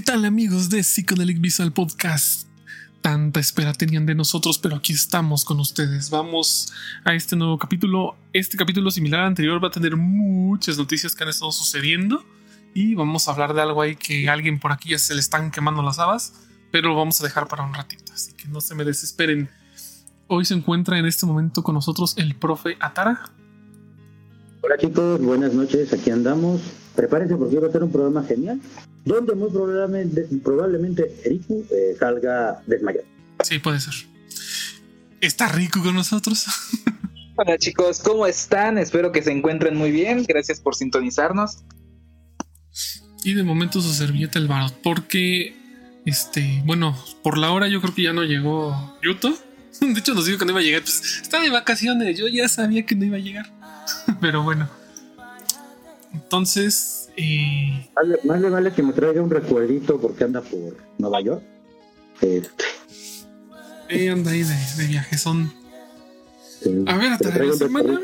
¿Qué tal amigos de Psychedelic Visual Podcast? Tanta espera tenían de nosotros, pero aquí estamos con ustedes. Vamos a este nuevo capítulo. Este capítulo similar al anterior va a tener muchas noticias que han estado sucediendo y vamos a hablar de algo ahí que a alguien por aquí ya se le están quemando las habas, pero lo vamos a dejar para un ratito, así que no se me desesperen. Hoy se encuentra en este momento con nosotros el profe Atara. Hola chicos, buenas noches, aquí andamos. Prepárense porque va a ser un programa genial, donde muy probablemente, probablemente Riku eh, salga desmayado. Sí, puede ser. ¿Está Riku con nosotros? Hola chicos, ¿cómo están? Espero que se encuentren muy bien. Gracias por sintonizarnos. Y de momento su servilleta el barot, porque, este, bueno, por la hora yo creo que ya no llegó Yuto. De hecho nos dijo que no iba a llegar, pues está de vacaciones, yo ya sabía que no iba a llegar. Pero bueno. Entonces, eh, Más le vale que me traiga un recuerdito porque anda por Nueva York. Este, eh, anda ahí de, de viaje, son... eh, A ver, traiga la semana...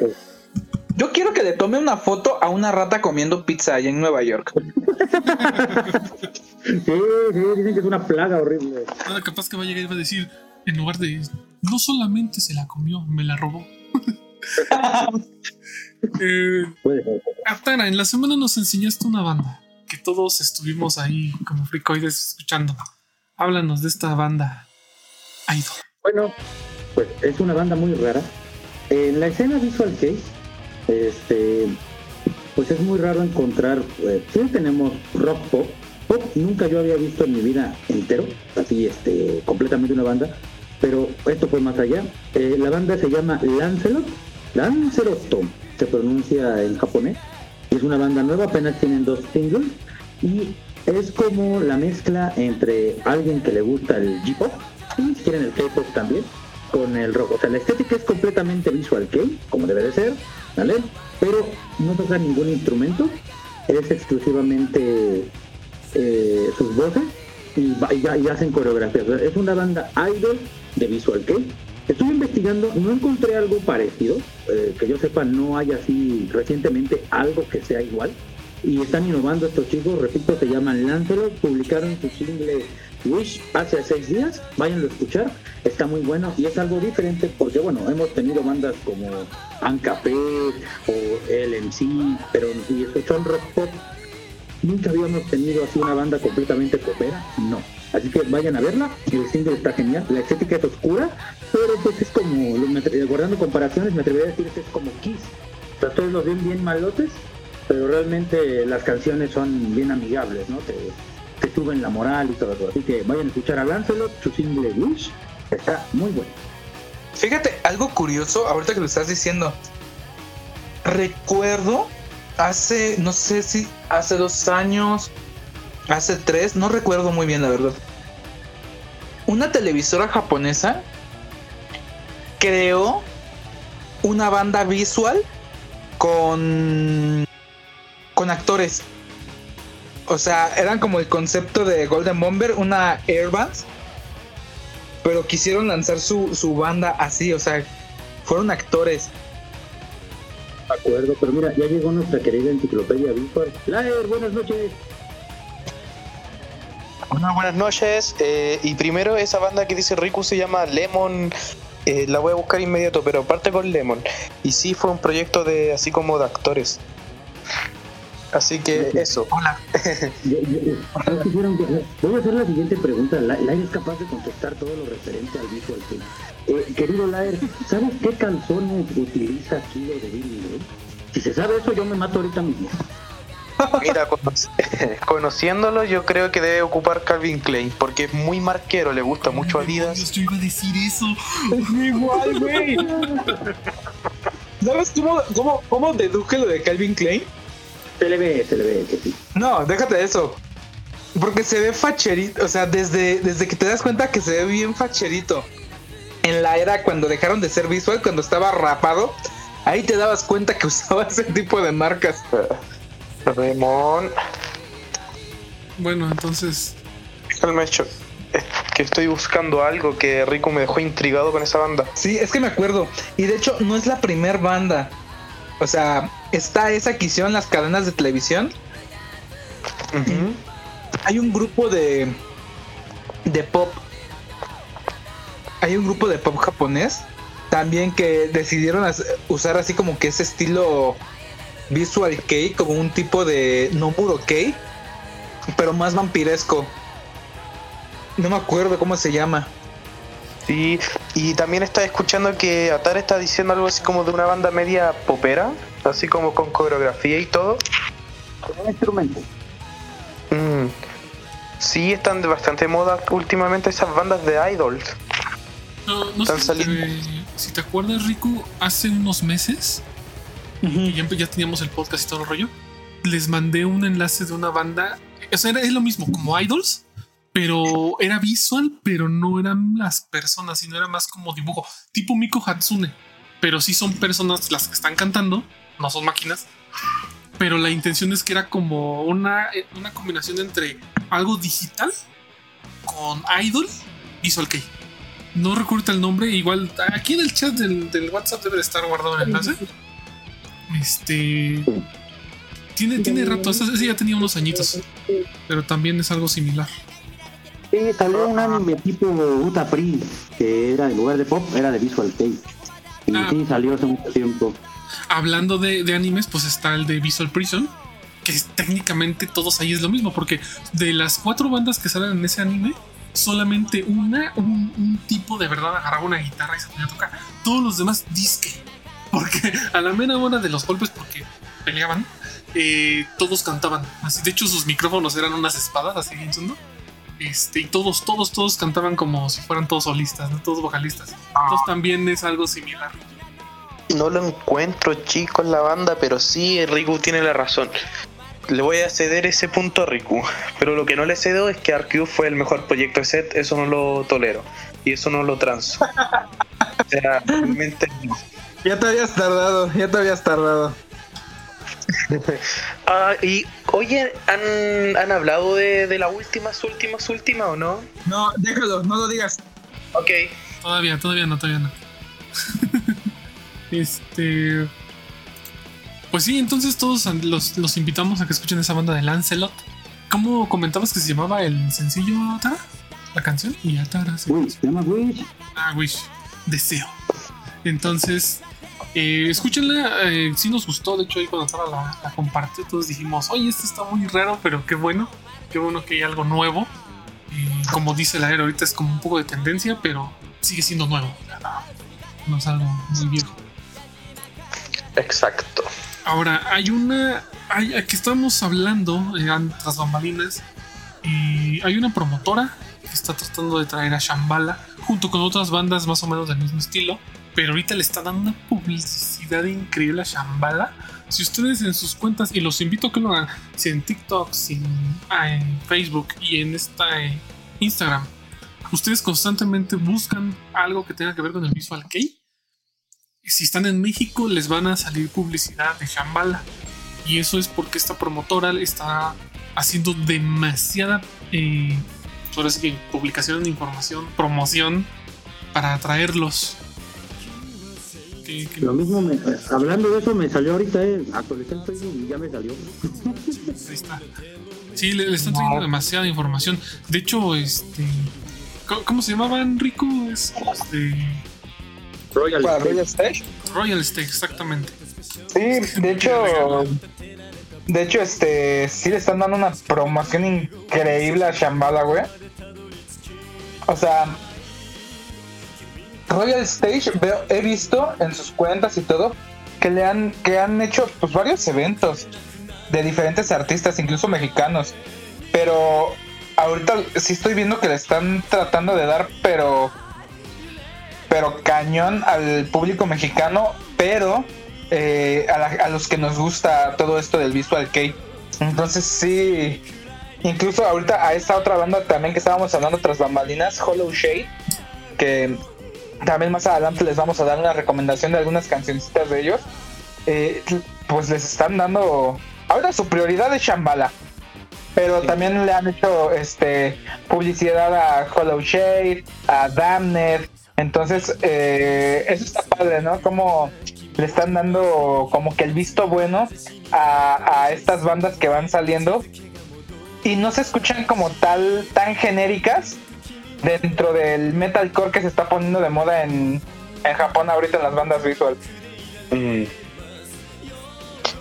Yo quiero que le tome una foto a una rata comiendo pizza allá en Nueva York. Sí, sí, dicen que es una plaga horrible. Nada, capaz que va a llegar y va a decir, en lugar de, no solamente se la comió, me la robó. eh, en la semana nos enseñaste una banda que todos estuvimos ahí como fricoides escuchando. Háblanos de esta banda Idol. Bueno, pues es una banda muy rara. En la escena Visual Case, este, pues es muy raro encontrar. eh, sí tenemos rock pop. Pop nunca yo había visto en mi vida entero, así este, completamente una banda. Pero esto fue más allá. Eh, la banda se llama Lancelot. Lancelot se pronuncia en japonés. Es una banda nueva, apenas tienen dos singles. Y es como la mezcla entre alguien que le gusta el J-pop y si quieren el K-pop también con el rock. O sea, la estética es completamente visual K, como debe de ser, ¿vale? Pero no toca ningún instrumento, es exclusivamente eh, sus voces y, hacen coreografías. Es una banda idol de visual K. Estuve investigando, no encontré algo parecido, eh, que yo sepa, no hay así recientemente algo que sea igual. Y están innovando estos chicos, repito, se llaman Lancelot, publicaron su single Wish hace seis días, váyanlo a escuchar, está muy bueno y es algo diferente porque bueno, hemos tenido bandas como Ancapé o LMC, pero estos son rock pop, nunca habíamos tenido así una banda completamente popera, no. Así que vayan a verla, el single está genial, la estética es oscura, pero pues es como, guardando comparaciones, me atrevería a decir que es como Kiss. O sea, todos los ven bien malotes, pero realmente las canciones son bien amigables, ¿no? Te suben la moral y todo eso. Así que vayan a escuchar a Lancelot, su single Wish, está muy bueno. Fíjate, algo curioso, ahorita que lo estás diciendo. Recuerdo hace, no sé si hace dos años, hace tres, no recuerdo muy bien la verdad. Una televisora japonesa creó una banda visual con con actores. O sea, eran como el concepto de Golden Bomber, una airband, pero quisieron lanzar su, su banda así, o sea, fueron actores. De acuerdo, pero mira, ya llegó nuestra querida enciclopedia visual. Laer, buenas noches. Hola, buenas noches. eh, y primero, esa banda que dice Riku se llama Lemon. Eh, la voy a buscar inmediato, pero parte con Lemon. Y sí, fue un proyecto de así como de actores. Así que eso. Hola. Yo- yo- ¿no quisieron que- Voy a hacer la siguiente pregunta. La- Laer es capaz de contestar todo lo referente al visual Kei. Eh, querido Laer, ¿sabes qué calzones utiliza Kilo de Billy? Si se sabe eso, yo me mato ahorita mismo. Mira, cono- conociéndolo, yo creo que debe ocupar Calvin Klein, porque es muy marquero, le gusta mucho Adidas. Yo iba a decir eso. Igual, güey. ¿Sabes cómo, cómo, cómo deduje lo de Calvin Klein? Se le ve, se le ve que sí. No, déjate de eso. Porque se ve facherito, o sea, desde, desde que te das cuenta que se ve bien facherito. En la era cuando dejaron de ser visual, cuando estaba rapado, ahí te dabas cuenta que usaba ese tipo de marcas. Remón, Bueno, entonces, calma, hecho. Es que estoy buscando algo que Rico me dejó intrigado con esa banda. Sí, es que me acuerdo. Y de hecho, no es la primer banda. O sea, está esa que hicieron las cadenas de televisión. Hay un grupo de de pop hay un grupo de pop japonés también que decidieron usar así como que ese estilo visual kei como un tipo de Nomuro kei pero más vampiresco no me acuerdo cómo se llama Sí, y también está escuchando que Atari está diciendo algo así como de una banda media popera, así como con coreografía y todo. Con un instrumento. Mm. Sí, están de bastante moda últimamente esas bandas de idols. No, no sé si te, acuerdas, Riku, hace unos meses, ya, ya, teníamos el podcast y todo el rollo, les mandé un enlace de una banda, o sea, era, es lo mismo, como idols, pero era visual, pero no eran las personas, sino era más como dibujo, tipo Miko Hatsune. Pero sí son personas las que están cantando, no son máquinas. Pero la intención es que era como una, una combinación entre algo digital con idol visual kei. No recuerdo el nombre, igual aquí en el chat del, WhatsApp debe de estar guardado el enlace. Este. Tiene, tiene rato, ese ya tenía unos añitos, pero también es algo similar. Sí, salió un anime tipo Uta Free, que era en lugar de pop, era de Visual Kei. Y ah. sí, salió hace mucho tiempo. Hablando de, animes, pues está el de Visual Prison, que técnicamente todos ahí es lo mismo, porque de las cuatro bandas que salen en ese anime, solamente una, un, tipo de verdad agarraba una guitarra y se ponía a tocar. Todos los demás disque. Porque a la mera hora de los golpes, porque peleaban, eh, todos cantaban. Así, de hecho, sus micrófonos eran unas espadas, así bien este, y todos, todos, todos cantaban como si fueran todos solistas, ¿no? todos vocalistas. Entonces también es algo similar. No lo encuentro chico en la banda, pero sí Riku tiene la razón. Le voy a ceder ese punto a Riku. Pero lo que no le cedo es que Arceus fue el mejor proyecto de set, eso no lo tolero. Y eso no lo transo. o sea, realmente Ya te habías tardado, ya te habías tardado. Ah, y oye, ¿han, ¿han hablado de, de, la última, su última, su última o no? No, déjalo, no lo digas. Ok. Todavía, todavía no, todavía no. este. Pues sí, entonces todos los, los, invitamos a que escuchen esa banda de Lancelot. ¿Cómo comentabas que se llamaba el sencillo Atara? La canción y Atara. Se llama Wish. Ah, Wish. Deseo. Entonces, eh, escúchenla, eh, si nos gustó. De hecho, ahí cuando Sara la, la, compartió, todos dijimos: Oye, esto está muy raro, pero qué bueno. Qué bueno que hay algo nuevo. como dice la era, ahorita es como un poco de tendencia, pero sigue siendo nuevo. No es algo muy viejo. Exacto. Ahora, hay una. Hay, aquí estamos hablando, eh, tras bambalinas. Y hay una promotora que está tratando de traer a Shambhala junto con otras bandas más o menos del mismo estilo pero ahorita le está dando una publicidad increíble a Shambhala. Si ustedes en sus cuentas, y los invito a que lo hagan, si en TikTok, si ah, en, Facebook y en esta eh, Instagram, ustedes constantemente buscan algo que tenga que ver con el Visual Kei, si están en México les van a salir publicidad de Shambhala. Y eso es porque esta promotora está haciendo demasiada, eh, publicación de información, promoción para atraerlos lo mismo, hablando de eso, me salió ahorita, eh, actualicé el Facebook y ya me salió. Ahí está. Sí, le, están trayendo demasiada información. De hecho, este. ¿Cómo, se llamaban, Rico? Este. Royal, Royal Stage. Royal Stage, exactamente. Sí, de hecho. De hecho, este. Sí le están dando una promoción increíble a Shambhala, güey. O sea, Royal Stage he visto en sus cuentas y todo que le han que han hecho pues varios eventos de diferentes artistas, incluso mexicanos. Pero ahorita sí estoy viendo que le están tratando de dar pero pero cañón al público mexicano, pero eh, a, los que nos gusta todo esto del visual kei. Entonces sí, incluso ahorita a esta otra banda también que estábamos hablando tras bambalinas, Hollow Shade, que también más adelante les vamos a dar una recomendación de algunas cancioncitas de ellos. Eh, pues les están dando. Ahora su prioridad es Shambhala. Pero también le han hecho este publicidad a Hollow Shade, a Damned. Entonces, eh, eso está padre, ¿no? Como le están dando como que el visto bueno a, a estas bandas que van saliendo y no se escuchan como tal tan genéricas dentro del metalcore que se está poniendo de moda en, en Japón ahorita en las bandas visual. Mm.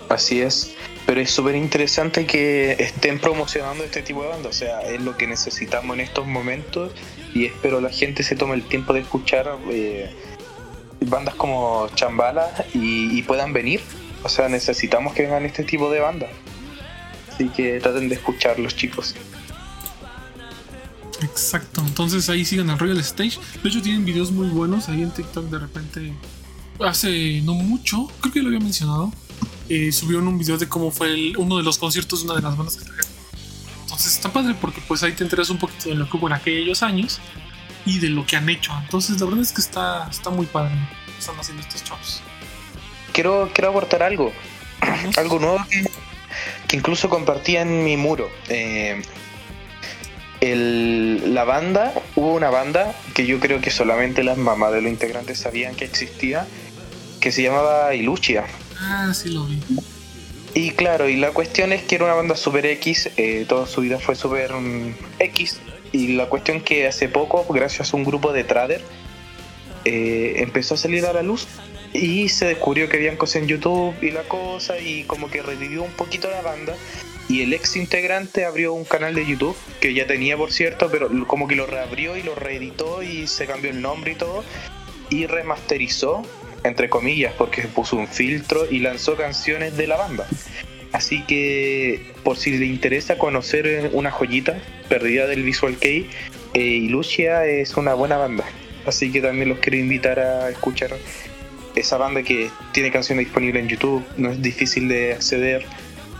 Así es. Pero es súper interesante que estén promocionando este tipo de bandas. O sea, es lo que necesitamos en estos momentos. Y espero la gente se tome el tiempo de escuchar eh, bandas como Chambala y, y puedan venir. O sea, necesitamos que vengan este tipo de bandas. Así que traten de escucharlos, chicos. Exacto, entonces ahí siguen al Royal Stage. De hecho, tienen videos muy buenos ahí en TikTok. De repente, hace no mucho, creo que lo había mencionado, eh, subieron un video de cómo fue el- uno de los conciertos de una de las bandas que trajeron. Entonces está padre porque pues ahí te enteras un poquito de lo que hubo en aquellos años y de lo que han hecho. Entonces la verdad es que está, está muy padre lo están haciendo estos shows. Quiero, quiero aportar algo. Algo nuevo que, que incluso compartí en mi muro. Eh, el- la banda, hubo una banda que yo creo que solamente las mamás de los integrantes sabían que existía, que se llamaba Iluchia. Ah, sí lo vi. Y claro, y la cuestión es que era una banda super X, eh, toda su vida fue super mm, X. Y la cuestión que hace poco, gracias a un grupo de trader, eh, empezó a salir a la luz y se descubrió que habían cosas en YouTube y la cosa, y como que revivió un poquito la banda. Y el ex integrante abrió un canal de YouTube, que ya tenía por cierto, pero como que lo reabrió y lo reeditó y se cambió el nombre y todo, y remasterizó entre comillas, porque puso un filtro y lanzó canciones de la banda. Así que, por si le interesa conocer eh, una joyita perdida del Visual Kei, eh, Ilusia es una buena banda. Así que también los quiero invitar a escuchar esa banda que tiene canciones disponibles en YouTube, no es difícil de acceder.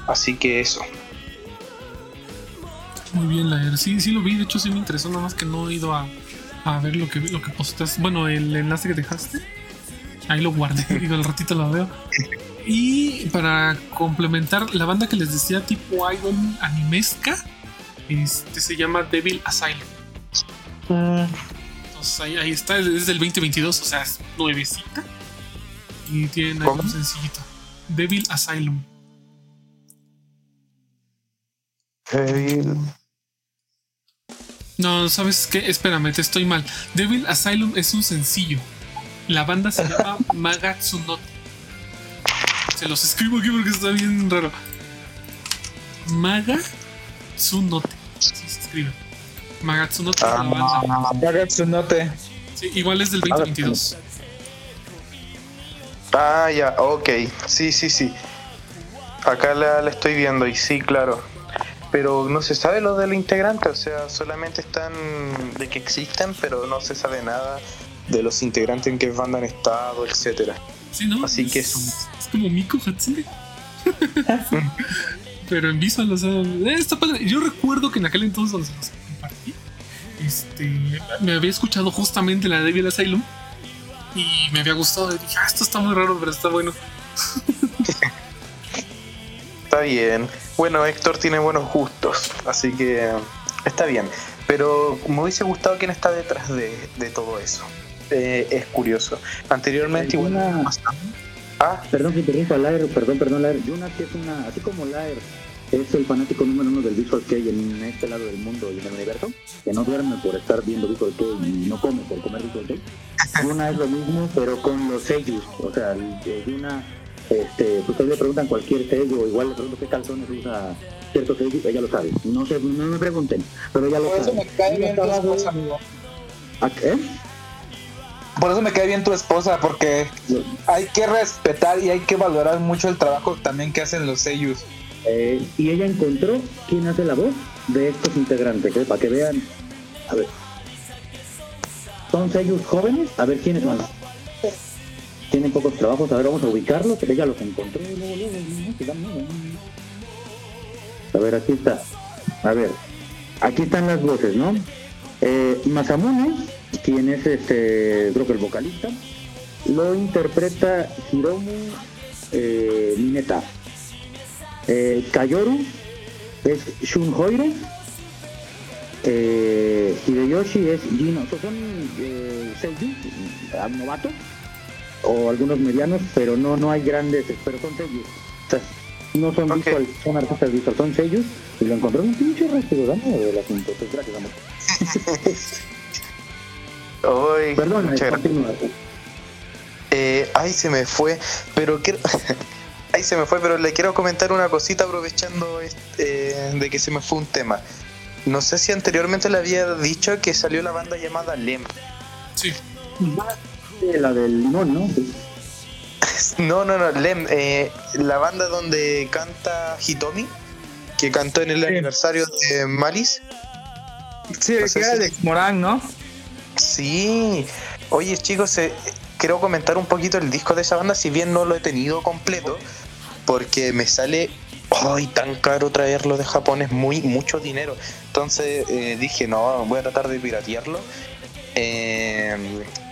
Así que eso. Muy bien, Laer. Sí, sí lo vi. De hecho, sí me interesó. Nada más que no he ido a, a ver lo que, lo que postaste. Bueno, el enlace que dejaste. Ahí lo guardé. Digo, al ratito lo veo. Y para complementar, la banda que les decía tipo idol animesca este, se llama Devil Asylum. Entonces ahí, ahí está, es desde el 2022, o sea, es nuevecita. Y tienen un sencillito. Devil Asylum. No, ¿sabes qué? Espérame, te estoy mal. Devil Asylum es un sencillo. La banda se llama Magatsunote. Se los escribo aquí porque está bien raro. Magatsunote. Sí se escribe. Magatsunote es la banda. Magatsunote. Sí, igual es del 2022. Ah, ya, ok. Sí, sí, sí. Acá la, la estoy viendo y sí, claro. Pero no se sabe lo del integrante, o sea, solamente están de que existen, pero no se sabe nada de los integrantes en qué banda han estado, etcétera. Sí, ¿no? Así que es, es es como Miko Hatsune. Pero en visual, o sea, eh, está padre. Yo recuerdo que en aquel entonces donde se los compartí, este, me había escuchado justamente la de Devil Asylum y me había gustado. Y dije, ah, esto está muy raro, pero está bueno. Está bien. Bueno, Héctor tiene buenos gustos, así que está bien. Pero me hubiese gustado quién está detrás de, de todo eso. Eh, es curioso. Anteriormente igual Una-. Ah, Perdón que interrumpa, Laer, perdón, perdón, Laer. Que es una, así como Laer es el fanático número uno del Visual Kei en este lado del mundo y en el universo, que no duerme por estar viendo Visual Kei y no come por comer Visual Kei. Yuna es lo mismo, pero con los sellos. O sea, Yuna, este, pues ustedes le preguntan cualquier sello, igual le pregunto qué calzones usa cierto sello, ella lo sabe. No, se, no me pregunten, pero ella lo Por eso sabe. me cae bien tu esposa, amigo. ¿A qué? Por eso me cae bien tu esposa, porque hay que respetar y hay que valorar mucho el trabajo también que hacen los sellos. Eh, y ella encontró quién hace la voz de estos integrantes, ¿eh? para que vean. A ver. Son sellos jóvenes, a ver quiénes son. Tienen pocos trabajos, a ver, vamos a ubicarlos, los no, se dan miedo. A ver, aquí está. A ver, aquí están las voces, ¿no? Eh, Masamune, quien es este, creo que el vocalista, lo interpreta Hiromu eh, Mineta. Eh, Kayoru es Shunhoire. Eh, Hideyoshi es Gino. Estos son eh, eh, novatos o algunos medianos, pero no no hay grandes, pero son. O sea, no son Ok. visual, son artistas visual, son sellos, y lo encontré en un pinche rastro, dame del asunto. Pues gracias, amor. Ay, Perdón, muchas gracias. continúa. Eh, ay, se me fue, pero quiero... ay, se me fue, pero le quiero comentar una cosita aprovechando este, de que se me fue un tema. No sé si anteriormente le había dicho que salió la banda llamada Lem. Sí. La del limón, ¿no? No, no, no, Lem, eh, la banda donde canta Hitomi, que cantó en el Sí. aniversario de Malice. Sí, No que si- de Morán, ¿no? Sí. Oye, chicos, eh, quiero comentar un poquito el disco de esa banda, si bien no lo he tenido completo, porque me sale ay tan caro traerlo de Japón, es muy mucho dinero. Entonces eh, dije, no, voy a tratar de piratearlo. Eh,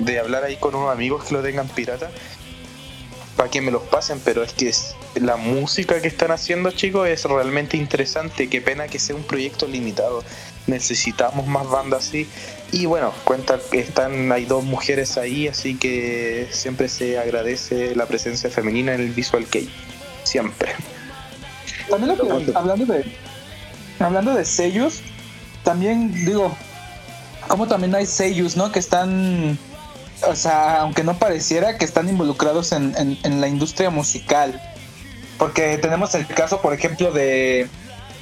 de hablar ahí con unos amigos que lo tengan pirata para que me los pasen, pero es que es- la música que están haciendo, chicos, es realmente interesante. Qué pena que sea un proyecto limitado. Necesitamos más bandas así. Y bueno, cuenta que están, hay dos mujeres ahí, así que siempre se agradece la presencia femenina en el Visual Kei. Siempre. También lo que, hablando de hablando de sellos, también digo, como también hay sellos, ¿no? Que están, o sea, aunque no pareciera que están involucrados en, la industria musical. Porque tenemos el caso, por ejemplo, de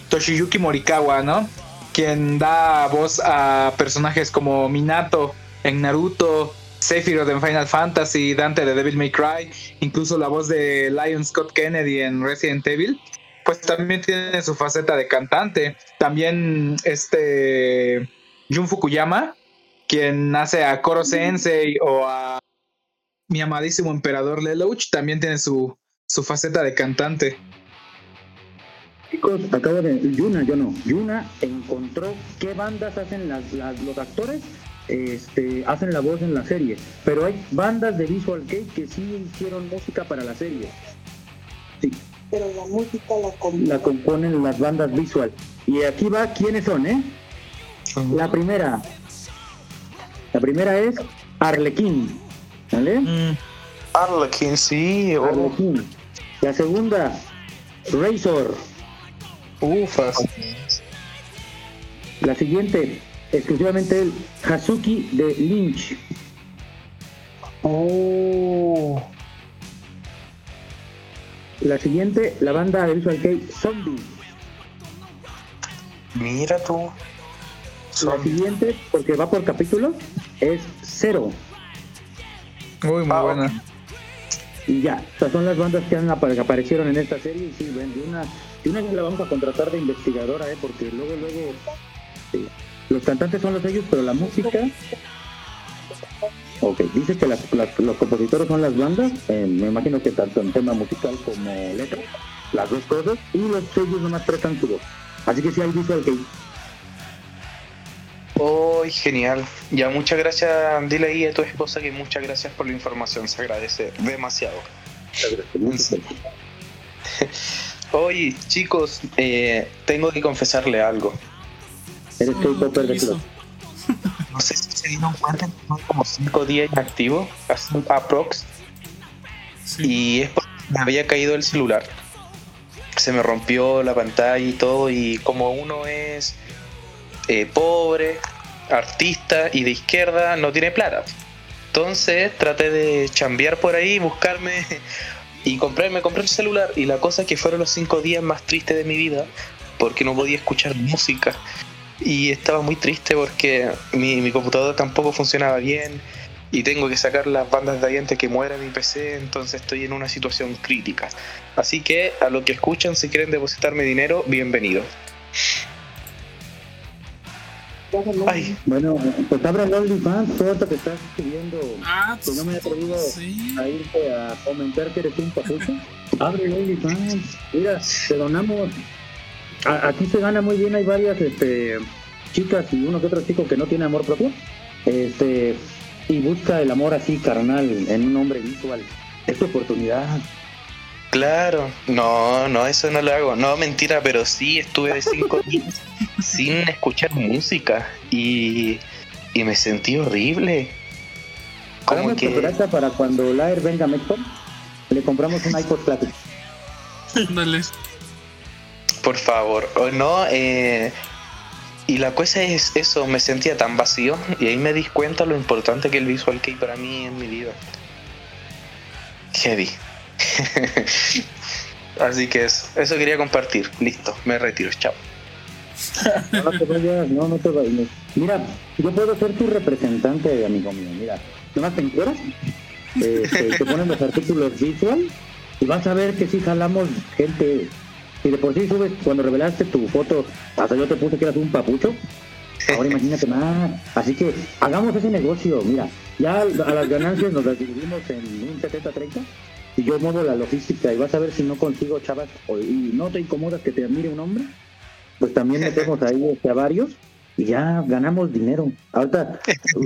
Toshiyuki Morikawa, ¿no? Quien da voz a personajes como Minato en Naruto, Sephiroth en Final Fantasy, Dante de Devil May Cry, incluso la voz de Lion Scott Kennedy en Resident Evil pues también tiene su faceta de cantante. También este Jun Fukuyama, quien hace a Koro Sensei o a mi amadísimo emperador Lelouch, también tiene su, su faceta de cantante. Chicos, acabo de. Yuna, yo no. Yuna encontró qué bandas hacen las, las- los actores. Este, hacen la voz en la serie. Pero hay bandas de Visual Kei que sí hicieron música para la serie. Sí, pero la música la com- la componen las bandas visual. Y aquí va quiénes son, ¿eh? La primera. La primera es Arlequín. ¿Vale? Arlequin, sí. oh, Arlequín. La segunda, Razor. ufas. La siguiente, exclusivamente el Hazuki de Lynch. Oh. La siguiente, la banda de Visual Kei Zombie. Mira tú. La siguiente, porque va por capítulo, es Cero. Muy, muy Ah, buena. Y ya, estas son las bandas que, han que aparecieron en esta serie. Y sí, ven, de una, de una vez la vamos a contratar de investigadora, ¿eh? porque luego, luego. los cantantes son los ellos, pero la música. Ok, dice que las- las- los compositores son las bandas. eh, me imagino que tanto en tema musical como letra, las dos cosas. Y los sellos nomás prestan su voz. Así que sí hay visual que. Oh, genial. Ya, muchas gracias. Dile ahí a tu esposa que muchas gracias por la información. Se agradece demasiado. Oye, chicos, eh, tengo que confesarle algo. Eres K-Popper de club. No sé si se dieron cuenta que como 5 días inactivo, así, aprox, Sí. y es porque me había caído el celular. Se me rompió la pantalla y todo, y como uno es eh, pobre, artista y de izquierda, no tiene plata. Entonces traté de chambear por ahí, buscarme y comprarme, compré el celular. Y la cosa es que fueron los cinco días más tristes de mi vida, porque no podía escuchar música. Y estaba muy triste porque mi, mi computador tampoco funcionaba bien y tengo que sacar las bandas de ahí antes que muera mi PC, entonces estoy en una situación crítica. Así que a lo que escuchan, si quieren depositarme dinero, bienvenido. Ay, Bueno, pues abre el OnlyFans, todo esto que estás subiendo. Ah, Que no me he atrevido sí. a irte a comentar que eres un papucho. Abre el OnlyFans. Mira, te donamos. A- aquí se gana muy bien, hay varias este, chicas y uno que otro chico que no tiene amor propio. Este, y busca el amor así carnal en un hombre visual. Es tu oportunidad. Claro. No, no, eso no lo hago. No, mentira, pero sí estuve de cinco días sin escuchar música y, y me sentí horrible. Como Hagamos que... para cuando Laer venga a México, le compramos un iPod Classic. Ándale. Por favor, o no, eh, y la cosa es eso, me sentía tan vacío y ahí me di cuenta lo importante que el Visual Kei para mí en mi vida. Heavy. Así que eso, eso quería compartir. Listo, me retiro, chao. No te vayas, no, no te vayas. Mira, yo puedo ser tu representante, amigo mío. Mira, nomás te encueras, este, te ponen los artículos visual y vas a ver que si jalamos gente. Y de por sí subes, cuando revelaste tu foto, hasta yo te puse que eras un papucho. Ahora imagínate más. Así que hagamos ese negocio. Mira, ya a las ganancias nos las dividimos en un 70-30 y yo muevo la logística y vas a ver si no consigo chavas y no te incomodas que te admire un hombre. Pues también metemos ahí este, a varios y ya ganamos dinero. Ahorita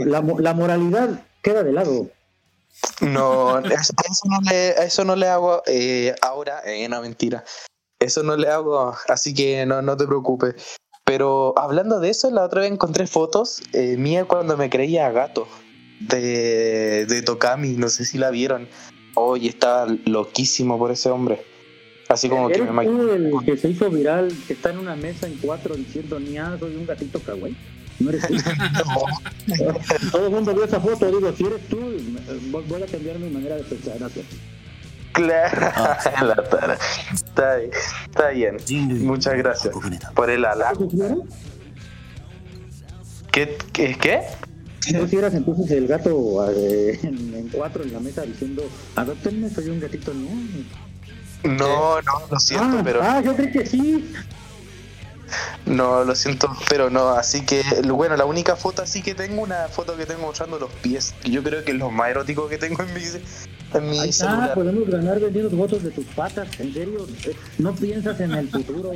la, la moralidad queda de lado. No, eso, eso no le, eso no le hago eh, ahora, eh, no mentira. Eso no le hago, así que no, no te preocupes. Pero hablando de eso, la otra vez encontré fotos eh, mía cuando me creía gato de, de Tokami, no sé si la vieron. Hoy estaba loquísimo por ese hombre. Así como que ¿Eres me el que se hizo viral, que está en una mesa en cuatro diciendo, ni ah, soy un gatito kawaii? ¿No eres tú? Todo el mundo vio esa foto, digo, si eres tú, voy a cambiar mi manera de pensar. Gracias. Claro, la tara. Está, bien, está bien. Muchas gracias por el halago. ¿Tú sí eras? ¿Qué? ¿Qué? ¿Qué? ¿Tú sí eras entonces el gato eh, en, en cuatro en la mesa diciendo, adoptenme, soy un gatito? No. No, no, lo siento, ah, pero ah, yo creo que sí. no, lo siento, pero no. Así que, bueno, la única foto así que tengo, una foto que tengo mostrando los pies. que Yo creo que es lo más erótico que tengo en mi, en mi Ahí está, celular. podemos ganar vendiendo votos de tus patas. En serio, eh, no piensas en el futuro.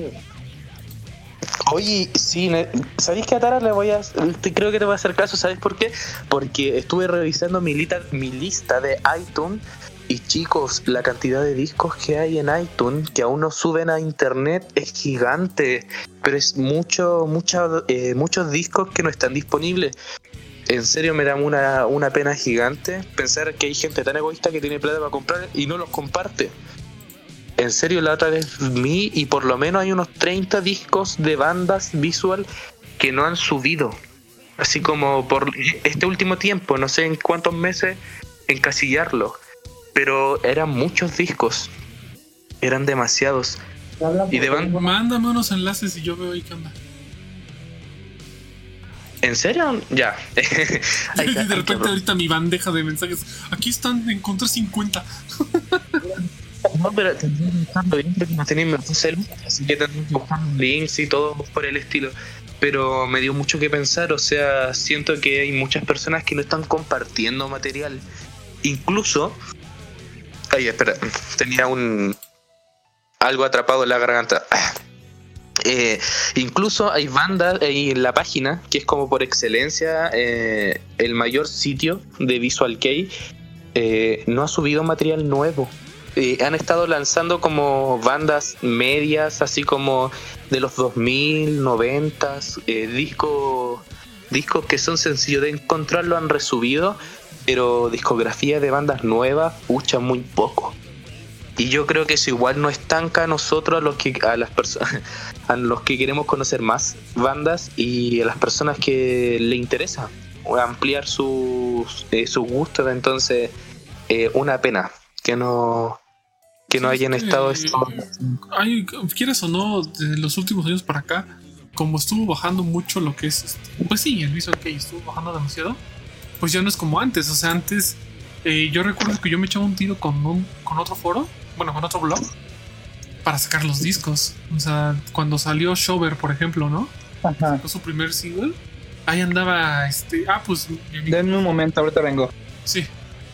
Oye, sí, ¿sabéis que a Tara le voy a. creo que te voy a hacer caso, ¿sabes por qué? Porque estuve revisando mi, lista mi lista de iTunes y chicos, la cantidad de discos que hay en iTunes que aún no suben a internet es gigante, pero es mucho, mucha, eh, muchos discos que no están disponibles. En serio me da una, una pena gigante pensar que hay gente tan egoísta que tiene plata para comprar y no los comparte. En serio, la otra vez vi y por lo menos hay unos 30 discos de bandas visual que no han subido. Así como por este último tiempo, no sé en cuántos meses encasillarlo. Pero eran muchos discos. Eran demasiados. Y de banda... Mándame unos enlaces y yo veo ahí qué onda. ¿En serio? Ya. Hay Y que- de hay que- repente ahorita mi bandeja de mensajes. Aquí están, encontré 50. No, pero tendría que buscarlo bien porque no tenía mi así que tendría que buscar links y todo por el estilo. Pero me dio mucho que pensar, o sea, siento que hay muchas personas que no están compartiendo material. Incluso. Ay, espera, tenía un. algo atrapado en la garganta. Eh, incluso hay bandas en la página, que es como por excelencia eh, el mayor sitio de Visual Kei, eh, no ha subido material nuevo. Han estado lanzando como bandas medias, así como de los 2000, 90, eh, discos, discos que son sencillos de encontrar, lo han resubido, pero discografía de bandas nuevas, pucha, muy poco. Y yo creo que eso igual no estanca a nosotros, a los que, a las personas, a los que queremos conocer más bandas y a las personas que le interesa ampliar sus, eh, sus gustos. Entonces, eh, una pena que no, que no hayan estado esto. Ay, quieres o no, de los últimos años para acá, como estuvo bajando mucho lo que es. este, pues sí, el Visual Kei estuvo bajando demasiado. Pues ya no es como antes. O sea, antes. eh, yo recuerdo que yo me echaba un tiro con, un, con otro foro, bueno, con otro blog, para sacar los discos. O sea, cuando salió Shover, por ejemplo, ¿no? Ajá. Fue su primer single. Ahí andaba, este. Ah, pues mi Denme un momento, ahorita vengo. Sí.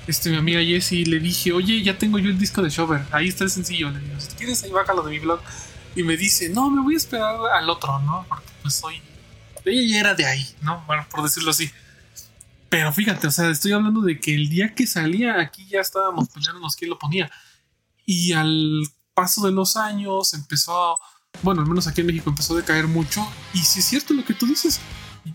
Este, mi amiga Jessie le dije, oye, ya tengo yo el disco de Shover. Ahí está el sencillo. Le digo, si quieres, ahí bájalo de mi blog. Y me dice, no, me voy a esperar al otro, ¿no? Porque pues soy. Ella ya era de ahí, ¿no? Bueno, por decirlo así. Pero fíjate, o sea, estoy hablando de que el día que salía aquí ya estábamos peleándonos quién lo ponía. Y al paso de los años empezó. Bueno, al menos aquí en México empezó a decaer mucho. Y si es cierto lo que tú dices,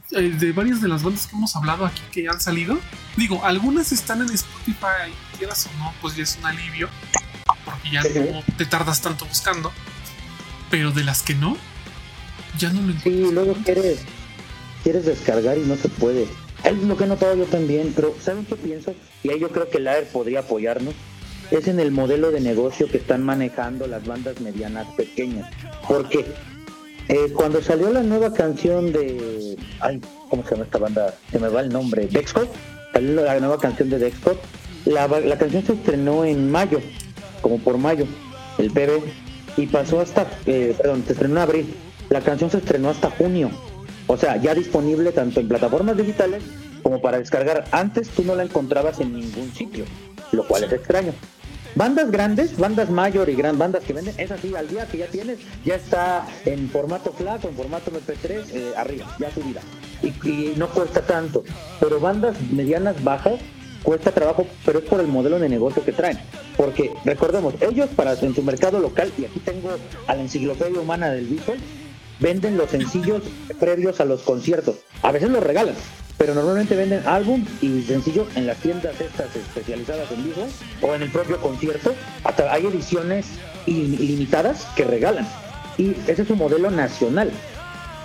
de varias de las bandas que hemos hablado aquí que han salido, digo, algunas están en Spotify, quieras o no, pues ya es un alivio, porque ya no te tardas tanto buscando. pero de las que no, ya no lo Sí, encuentro. luego quieres, quieres descargar y no se puede. Es lo que he notado yo también, pero ¿saben qué pienso? Y ahí yo creo que el AER podría apoyarnos. Es en el modelo de negocio que están manejando las bandas medianas pequeñas. Porque eh, cuando salió la nueva canción de... Ay, ¿cómo se llama esta banda? Se me va el nombre. Dexcot. Salió la nueva canción de Dexcot. La, canción se estrenó en mayo, como por mayo, el PB. Y pasó hasta... eh, perdón, se estrenó en abril. La canción se estrenó hasta junio. O sea, ya disponible tanto en plataformas digitales como para descargar. Antes tú no la encontrabas en ningún sitio, lo cual es extraño. Bandas grandes, bandas mayor y gran bandas que venden, es así, al día que ya tienes, ya está en formato FLAC o en formato MP3 eh, arriba, ya subida. Y, y no cuesta tanto. Pero bandas medianas, bajas, cuesta trabajo, pero es por el modelo de negocio que traen. Porque recordemos, ellos para en su mercado local, y aquí tengo a la enciclopedia humana del visual, venden los sencillos previos a los conciertos. A veces los regalan, pero normalmente venden álbum y sencillos en las tiendas estas especializadas en visual o en el propio concierto. Hasta hay ediciones il- ilimitadas que regalan. Y ese es un modelo nacional.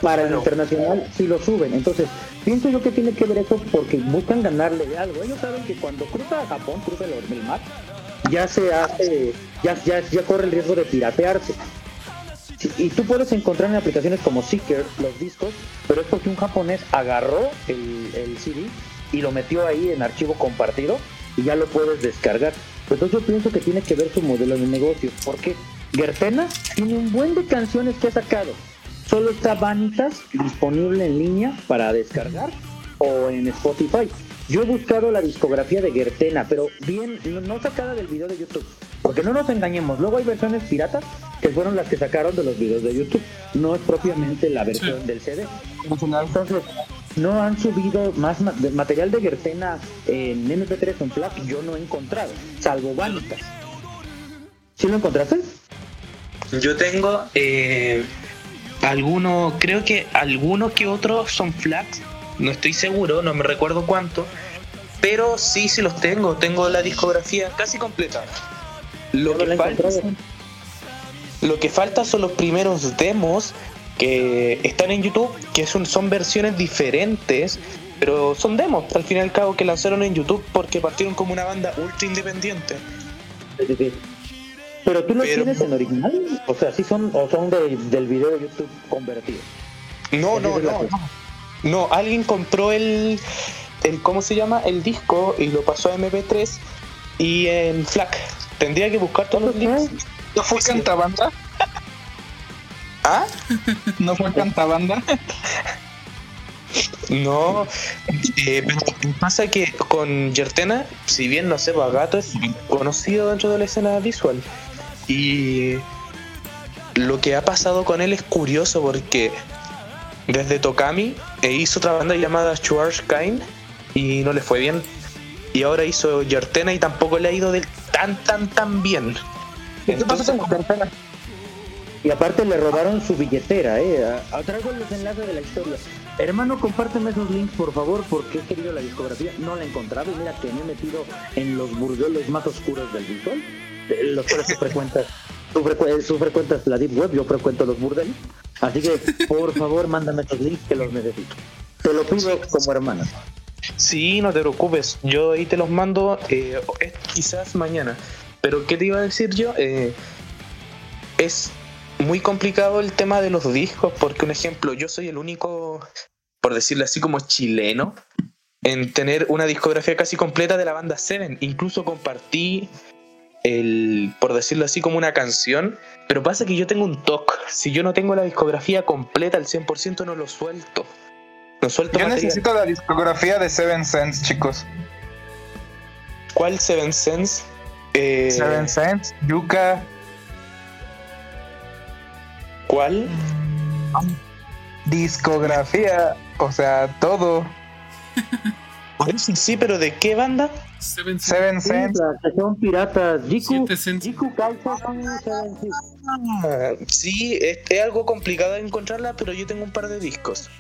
Para el internacional sí lo suben. Entonces, pienso yo que tiene que ver eso porque buscan ganarle de algo. Ellos saben que cuando cruza a Japón, cruza el, el mar, ya se hace, ya, ya, ya corre el riesgo de piratearse. Y tú puedes encontrar en aplicaciones como Seeker los discos, pero es porque un japonés agarró el, el CD y lo metió ahí en archivo compartido y ya lo puedes descargar. Entonces yo pienso que tiene que ver su modelo de negocio, porque Gertena tiene un buen de canciones que ha sacado. Solo está Vanitas disponible en línea para descargar o en Spotify. Yo he buscado la discografía de Gertena, pero bien, no sacada del video de YouTube. Porque no nos engañemos, luego hay versiones piratas que fueron las que sacaron de los videos de YouTube. No es propiamente la versión Sí. del CD. Entonces, no han subido más material de Gertena en MP3 o en FLAC, yo no he encontrado, salvo Vanitas. ¿Sí lo encontraste? Yo tengo eh, algunos, creo que algunos que otros son flags, no estoy seguro, no me recuerdo cuánto, pero sí, sí los tengo, tengo la discografía casi completa. Lo que, falta lo que falta son los primeros demos que están en YouTube, que son, son versiones diferentes, pero son demos, al fin y al cabo, que lanzaron en YouTube porque partieron como una banda ultra independiente. Pero tú los Pero- tienes en original, o sea, sí son o son de- del video de YouTube convertido. No, no, no, no. No, alguien compró el, el, ¿cómo se llama? El disco y lo pasó a MP3 y en FLAC. Tendría que buscar todos los links. ¿No fue Sí. cantabanda? ¿Ah? ¿No fue cantabanda? No. Eh, pero pasa que con Yertena, si bien no sé, Gato es conocido dentro de la escena visual. Y lo que ha pasado con él es curioso porque desde Tokami e hizo otra banda llamada Schwarz Kain y no le fue bien. Y ahora hizo Yertena y tampoco le ha ido del tan tan tan bien. Entonces, Y aparte le robaron su billetera, eh. Traigo los enlaces de la historia. Hermano, compárteme esos links, por favor, porque he querido la discografía. No la he encontrado y mira que me he metido en los burdeles más oscuros del visual. eh, Los cuales tú frecuentas. Tú, frecue- tú frecuentas la Deep Web, yo frecuento los burdeles. Así que, por favor, mándame esos links que los necesito. Te lo pido como hermana. Sí, no te preocupes. Yo ahí te los mando eh, quizás mañana. Pero ¿qué te iba a decir yo? Eh, es muy complicado el tema de los discos porque, un ejemplo, yo soy el único, por decirlo así, como chileno en tener una discografía casi completa de la banda Seven. Incluso compartí el, por decirlo así, como una canción. Pero pasa que yo tengo un toque. Si yo no tengo la discografía completa al 100% no lo suelto. No suelto Yo material. necesito la discografía de Seven Sense, chicos. ¿Cuál Seven Sense? Eh, Seven Sense, Yuka. ¿Cuál? Discografía, o sea, todo. Sí, pero ¿de qué banda? Seven Sense. Seven Sense. son piratas. Jiku. Jiku Seven. Ah, sí, es, es algo complicado de encontrarla, pero yo tengo un par de discos.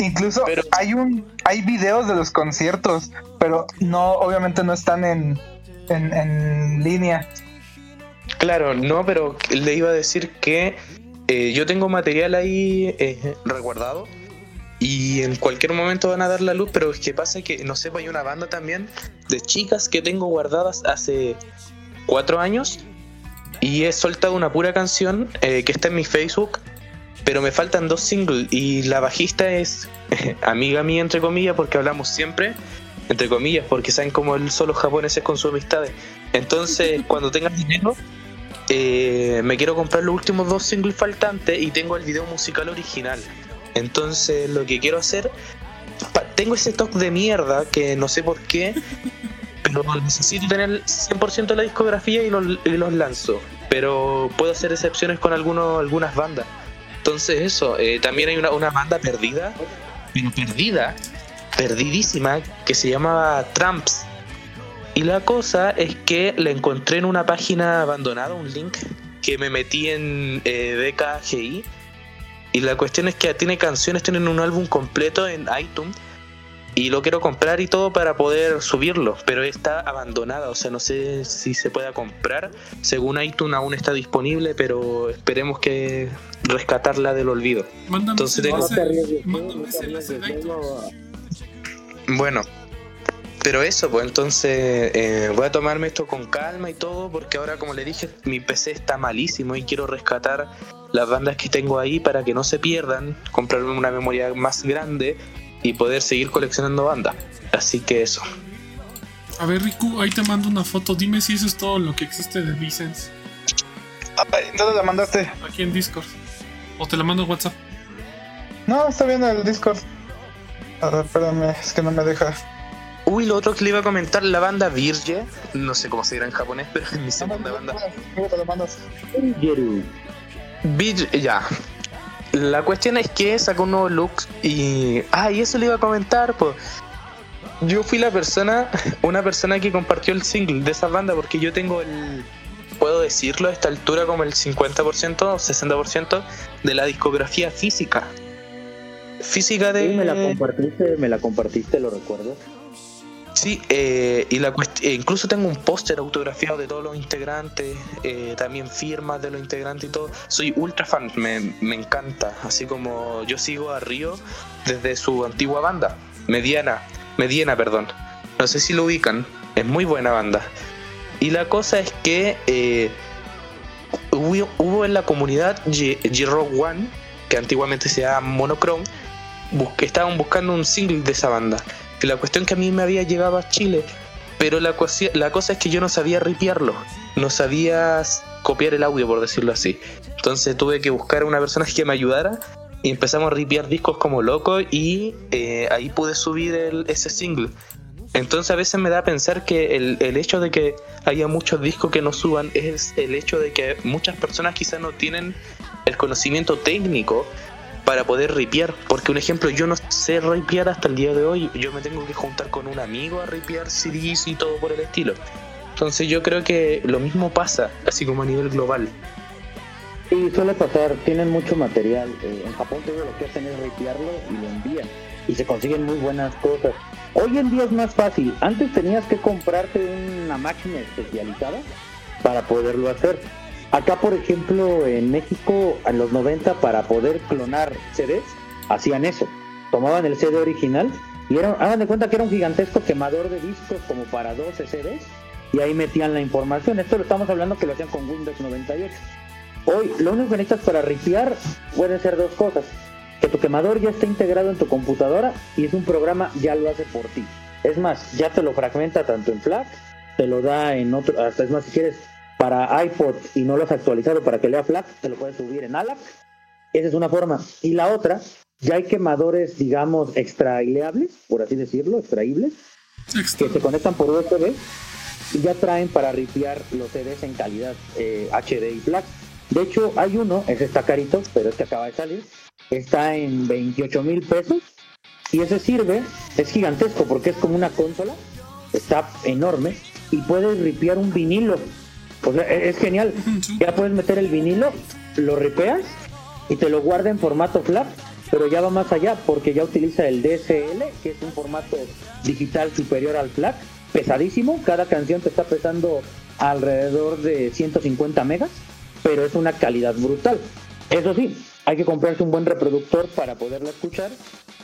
Incluso Pero- hay un hay videos de los conciertos, pero no, obviamente no están en, en, en línea. Claro, no, pero le iba a decir que eh, yo tengo material ahí eh, resguardado y en cualquier momento van a dar la luz, pero es que pasa que, no sé, pues hay una banda también de chicas que tengo guardadas hace cuatro años y he soltado una pura canción eh, que está en mi Facebook, pero me faltan dos singles y la bajista es amiga mía, entre comillas, porque hablamos siempre, entre comillas, porque saben cómo son los japoneses con sus amistades. Entonces, cuando tengas dinero, eh, me quiero comprar los últimos dos singles faltantes y tengo el video musical original. Entonces, lo que quiero hacer, tengo ese stock de mierda que no sé por qué, pero necesito tener 100% de la discografía y los, y los lanzo. Pero puedo hacer excepciones con algunos, algunas bandas. Entonces, eso, eh, también hay una, banda perdida, pero perdida, perdidísima, que se llamaba Tramps. Y la cosa es que la encontré en una página abandonada, un link que me metí en eh. Y la cuestión es que tiene canciones, tienen un álbum completo en iTunes. Y lo quiero comprar y todo para poder subirlo. Pero está abandonada, o sea, no sé si se pueda comprar. Según iTunes aún está disponible, pero esperemos que rescatarla del olvido. Mándame Entonces tengo- Bueno, pero eso, pues entonces eh, voy a tomarme esto con calma y todo, porque ahora, como le dije, mi PC está malísimo y quiero rescatar las bandas que tengo ahí para que no se pierdan, comprarme una memoria más grande y poder seguir coleccionando bandas. Así que eso. A ver, Riku, ahí te mando una foto. Dime si eso es todo lo que existe de Vicens ¿Dónde la mandaste? aquí en Discord. O te la mando en WhatsApp. No, está bien el Discord. A ver, espérame, es que no me deja. Uy, lo otro que le iba a comentar, la banda Virge, no sé cómo se dirá en japonés, pero es mi segunda banda. Luego te lo mandas. Yeru. Vir- ya. La cuestión es que sacó un nuevo look y. Ah, y eso le iba a comentar, pues. Yo fui la persona, una persona que compartió el single de esa banda porque yo tengo el. Puedo decirlo a esta altura como el 50% o 60% de la discografía física. Física de. Sí, me la compartiste, me la compartiste, lo recuerdo. Sí, eh, y la eh, incluso tengo un póster autografiado de todos los integrantes, eh, también firmas de los integrantes y todo. Soy ultra fan, me, me encanta. Así como yo sigo a Río desde su antigua banda, Mediana, Mediana, perdón. No sé si lo ubican, es muy buena banda. Y la cosa es que hubo, hubo en la comunidad G-Rock One, que antiguamente se llama Monochrome, bus- estaban buscando un single de esa banda. La cuestión que a mí me había llegado a Chile, pero la, cosa es que yo no sabía ripiarlo, no sabía copiar el audio, por decirlo así. Entonces tuve que buscar a una persona que me ayudara y empezamos a ripiar discos como loco y eh, ahí pude subir ese single. Entonces a veces me da a pensar que el, el hecho de que haya muchos discos que no suban es el hecho de que muchas personas quizás no tienen el conocimiento técnico para poder ripiar. Porque un ejemplo, yo no sé ripiar hasta el día de hoy. Yo me tengo que juntar con un amigo a ripiar CDs y todo por el estilo. Entonces yo creo que lo mismo pasa, así como a nivel global. Sí, suele pasar, tienen mucho material. eh, en Japón todo lo que hacen es ripiarlo y lo envían. Y se consiguen muy buenas cosas. Hoy en día es más fácil. Antes tenías que comprarte una máquina especializada para poderlo hacer. Acá, por ejemplo, en México, en los 90, para poder clonar CDs, hacían eso. Tomaban el CD original y era, hagan de cuenta que era un gigantesco quemador de discos como para 12 CDs y ahí metían la información. Esto lo estamos hablando que lo hacían con Windows 98. Hoy, lo único que necesitas para ripiar pueden ser dos cosas. Que tu quemador ya esté integrado en tu computadora y es un programa, ya lo hace por ti. Es más, ya te lo fragmenta tanto en FLAC, te lo da en otro, hasta es más, si quieres para iPod y no lo has actualizado para que lea FLAC, te lo puedes subir en ALAC. Esa es una forma. Y la otra, ya hay quemadores, digamos, extraileables, por así decirlo, extraíbles, Extra. que se conectan por USB y ya traen para ripiar los CDs en calidad eh, HD y FLAC. De hecho, hay uno, ese está carito, pero este acaba de salir, está en 28 mil pesos y ese sirve, es gigantesco porque es como una consola, está enorme y puedes ripiar un vinilo. O sea, e- es genial. Ya puedes meter el vinilo, lo ripeas y te lo guarda en formato FLAC, pero ya va más allá porque ya utiliza el DSL, que es un formato digital superior al FLAC, pesadísimo. Cada canción te está pesando alrededor de 150 megas, pero es una calidad brutal. Eso sí, hay que comprarse un buen reproductor para poderla escuchar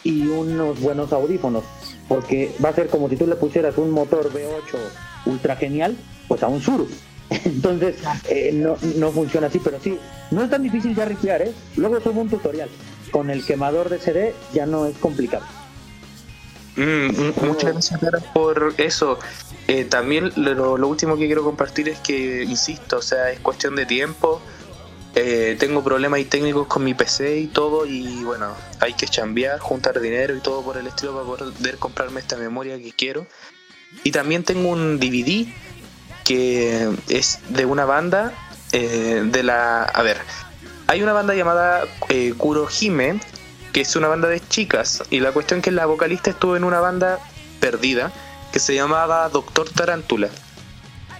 y unos buenos audífonos, porque va a ser como si tú le pusieras un motor V8 ultra genial, pues a un Surus. Entonces, eh, no, no funciona así, pero sí, no es tan difícil ya ripear, ¿eh? Luego subo un tutorial. Con el quemador de CD ya no es complicado. Mm, mm, muchas gracias por eso. Eh, también lo, último que quiero compartir es que, insisto, o sea, es cuestión de tiempo. Eh, tengo problemas ahí técnicos con mi PC y todo y bueno, hay que chambear, juntar dinero y todo por el estilo para poder comprarme esta memoria que quiero. Y también tengo un DVD que es de una banda eh, de la... A ver, hay una banda llamada eh, Kurohime, que es una banda de chicas, y la cuestión que la vocalista estuvo en una banda perdida que se llamaba Doctor Tarántula.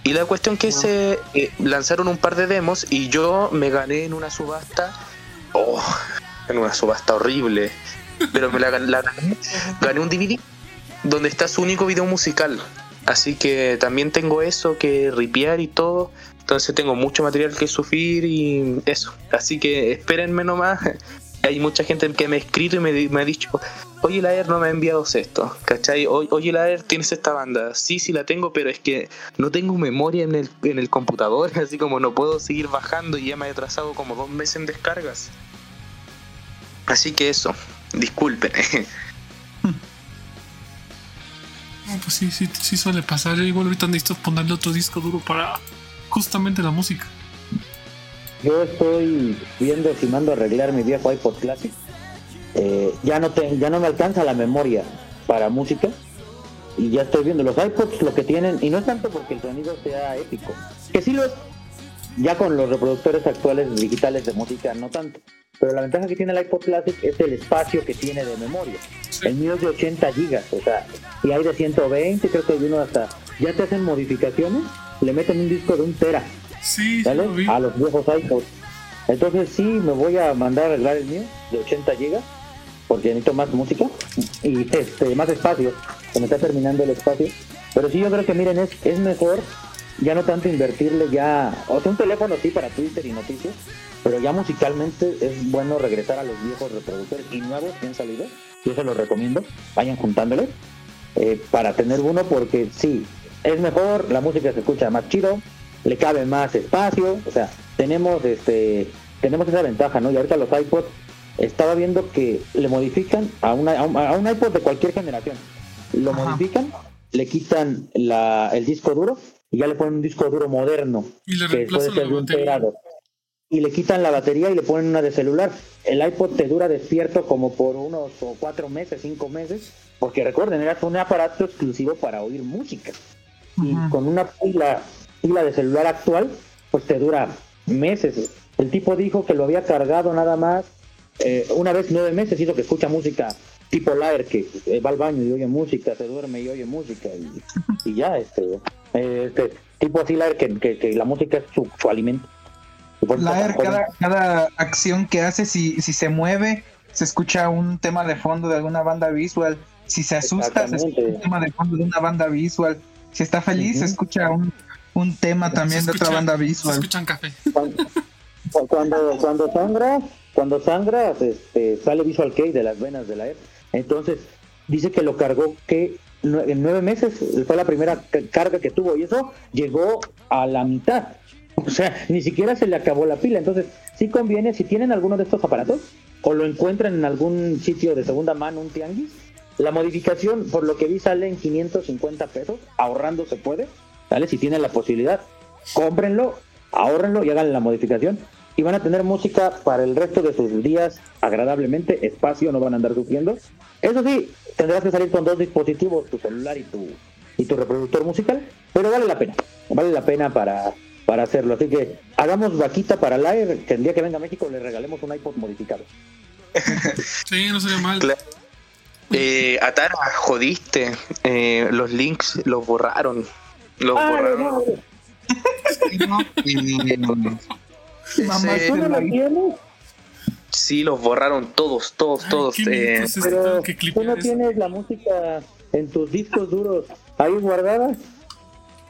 Y la cuestión que se eh, lanzaron un par de demos y yo me gané en una subasta, oh, en una subasta horrible, pero me la, la gané, gané un DVD donde está su único video musical. Así que también tengo eso que ripear y todo. Entonces tengo mucho material que sufrir y eso. Así que espérenme nomás. Hay mucha gente que me ha escrito y me ha dicho, oye Laer no me ha enviado esto, ¿cachai? O- Oye Laer, ¿tienes esta banda? Sí, sí la tengo, pero es que no tengo memoria en el, en el computador, así como no puedo seguir bajando y ya me he atrasado como dos meses en descargas. Así que eso, disculpen. Pues sí, sí, sí suele pasar. Yo igual ahorita necesito ponerle otro disco duro para justamente la música. Yo estoy viendo si mando a arreglar mi viejo iPod Classic. Eh, ya no te, ya no me alcanza la memoria para música y ya estoy viendo los iPods lo que tienen y no es tanto porque el sonido sea épico, que sí lo es. Ya con los reproductores actuales digitales de música no tanto. Pero la ventaja que tiene el iPod Classic es el espacio que tiene de memoria. El mío es de 80 gigas, o sea, y hay de 120, creo que hay uno hasta. Ya te hacen modificaciones, le meten un disco de un tera. Sí, sí lo vi. A los viejos iPods. Entonces sí, me voy a mandar a arreglar el mío de 80 gigas porque necesito más música y este más espacio. Se me está terminando el espacio. Pero sí, yo creo que miren, es, es mejor ya no tanto invertirle ya, o sea, un teléfono sí para Twitter y noticias, pero ya musicalmente es bueno regresar a los viejos reproductores y nuevos que han salido. Yo se los recomiendo, vayan juntándolos eh, para tener uno porque sí, es mejor, la música se escucha más chido, le cabe más espacio, o sea, tenemos este tenemos esa ventaja, ¿no? Y ahorita los iPods estaba viendo que le modifican a, una, a, un, a un iPod de cualquier generación, lo Ajá. modifican, le quitan la, el disco duro y ya le ponen un disco duro moderno Y le que puede ser terado. Y le quitan la batería y le ponen una de celular. El iPod te dura despierto como por unos o cuatro meses, cinco meses, porque recuerden, era un aparato exclusivo para oír música. Y con una pila, pila de celular actual, pues te dura meses. El tipo dijo que lo había cargado nada más eh, una vez nueve meses, hizo que escucha música tipo Lair, que eh, va al baño y oye música, se duerme y oye música, y, y ya, este, eh, este tipo así Lair, que, que, que la música es su, su alimento. Y por eso La está R, tan joven. cada, cada acción que hace, si, si se mueve, se escucha un tema de fondo de alguna banda visual. Si se asusta, se escucha un tema de fondo de una banda visual. Si está feliz, se escucha un, un tema también de otra banda Se visual. escuchan café. cuando, cuando, cuando sangra, cuando sangra, este, sale Visual Kei de las venas de la Air. Entonces, dice que lo cargó que en nueve meses fue la primera ca- carga que tuvo y eso llegó a la mitad. O sea, ni siquiera se le acabó la pila. Entonces, sí conviene, si tienen alguno de estos aparatos o lo encuentran en algún sitio de segunda mano, un tianguis, la modificación, por lo que vi, sale en 550 pesos, ahorrando se puede, ¿vale? Si tienen la posibilidad, cómprenlo, ahórrenlo y hagan la modificación y van a tener música para el resto de sus días agradablemente, espacio, no van a andar sufriendo. Eso sí, tendrás que salir con dos dispositivos, tu celular y tu, y tu reproductor musical, pero vale la pena, vale la pena para, para hacerlo. Así que hagamos vaquita para Lair, que el día que venga a México le regalemos un iPod modificado. Sí, no sería mal. Claro. Eh, Atara, jodiste. Eh, los links los borraron. Los ¡Ah, borraron. no! Mamá, Ese- ¿Tú no lo tienes? Sí, los borraron todos, todos, Ay, todos. qué Eh, Pero que tú no eso. tienes la música en tus discos duros ahí guardada.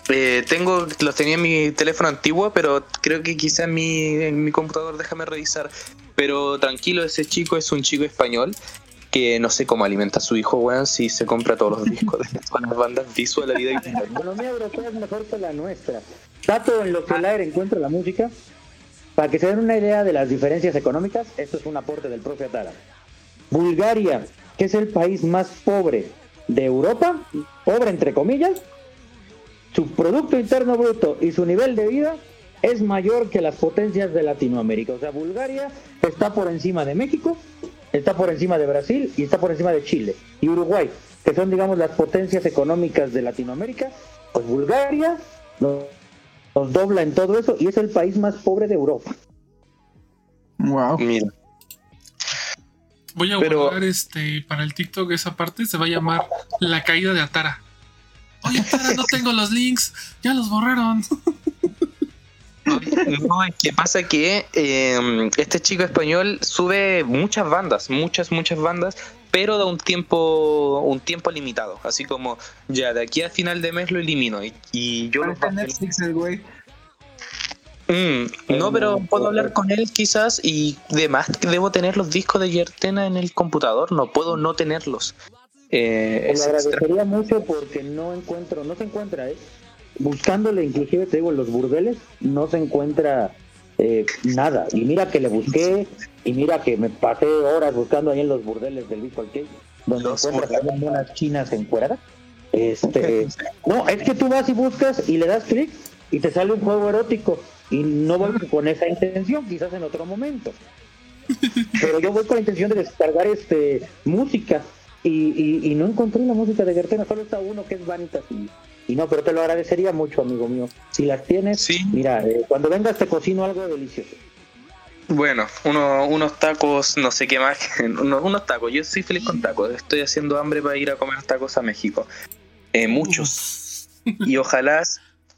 Eh, tengo, los tenía en mi teléfono antiguo, pero creo que quizá en mi, en mi computador, déjame revisar. Pero tranquilo, ese chico es un chico español que no sé cómo alimenta a su hijo, weón, si se compra todos los discos de todas las bandas visual, la vida y La economía europea es mejor que la nuestra. Dato en lo que el aire encuentra la música. Para que se den una idea de las diferencias económicas, esto es un aporte del propio Atara. Bulgaria, que es el país más pobre de Europa, pobre entre comillas, su Producto Interno Bruto y su nivel de vida es mayor que las potencias de Latinoamérica. O sea, Bulgaria está por encima de México, está por encima de Brasil y está por encima de Chile. Y Uruguay, que son, digamos, las potencias económicas de Latinoamérica, pues Bulgaria nos, nos dobla en todo eso y es el país más pobre de Europa. Wow. Mira, Voy a Pero- guardar este para el TikTok esa parte, se va a llamar La caída de Atara. Oye, Atara, no tengo los links, ya los borraron. no, es que pasa que eh, este chico español sube muchas bandas, muchas, muchas bandas, pero da un tiempo, un tiempo limitado. Así como, ya, de aquí a final de mes lo elimino. Y, y yo lo Netflix el güey. Mm, no, pero puedo hablar con él quizás y demás debo tener los discos de Yertena en el computador, no puedo no tenerlos. Eh, extra- agradecería mucho porque no encuentro, no se encuentra, ¿eh? Buscándole, inclusive te digo, en los burdeles, no se encuentra eh, nada. Y mira que le busqué, y mira que me pasé horas buscando ahí en los burdeles del Visual Kei, donde encuentras unas chinas encueradas. Este, no, es que tú vas y buscas y le das clic y te sale un juego erótico. Y no voy con esa intención, quizás en otro momento. Pero yo voy con la intención de descargar este música y, y, y no encontré la música de Gertena, solo está uno que es Vanitas y, y no, pero te lo agradecería mucho, amigo mío. Si las tienes, Sí. mira, eh, cuando vengas te cocino algo delicioso. Bueno, uno- unos tacos, no sé qué más, unos, unos tacos. Yo soy feliz con tacos. Estoy haciendo hambre para ir a comer tacos a México. Eh, muchos. Y ojalá,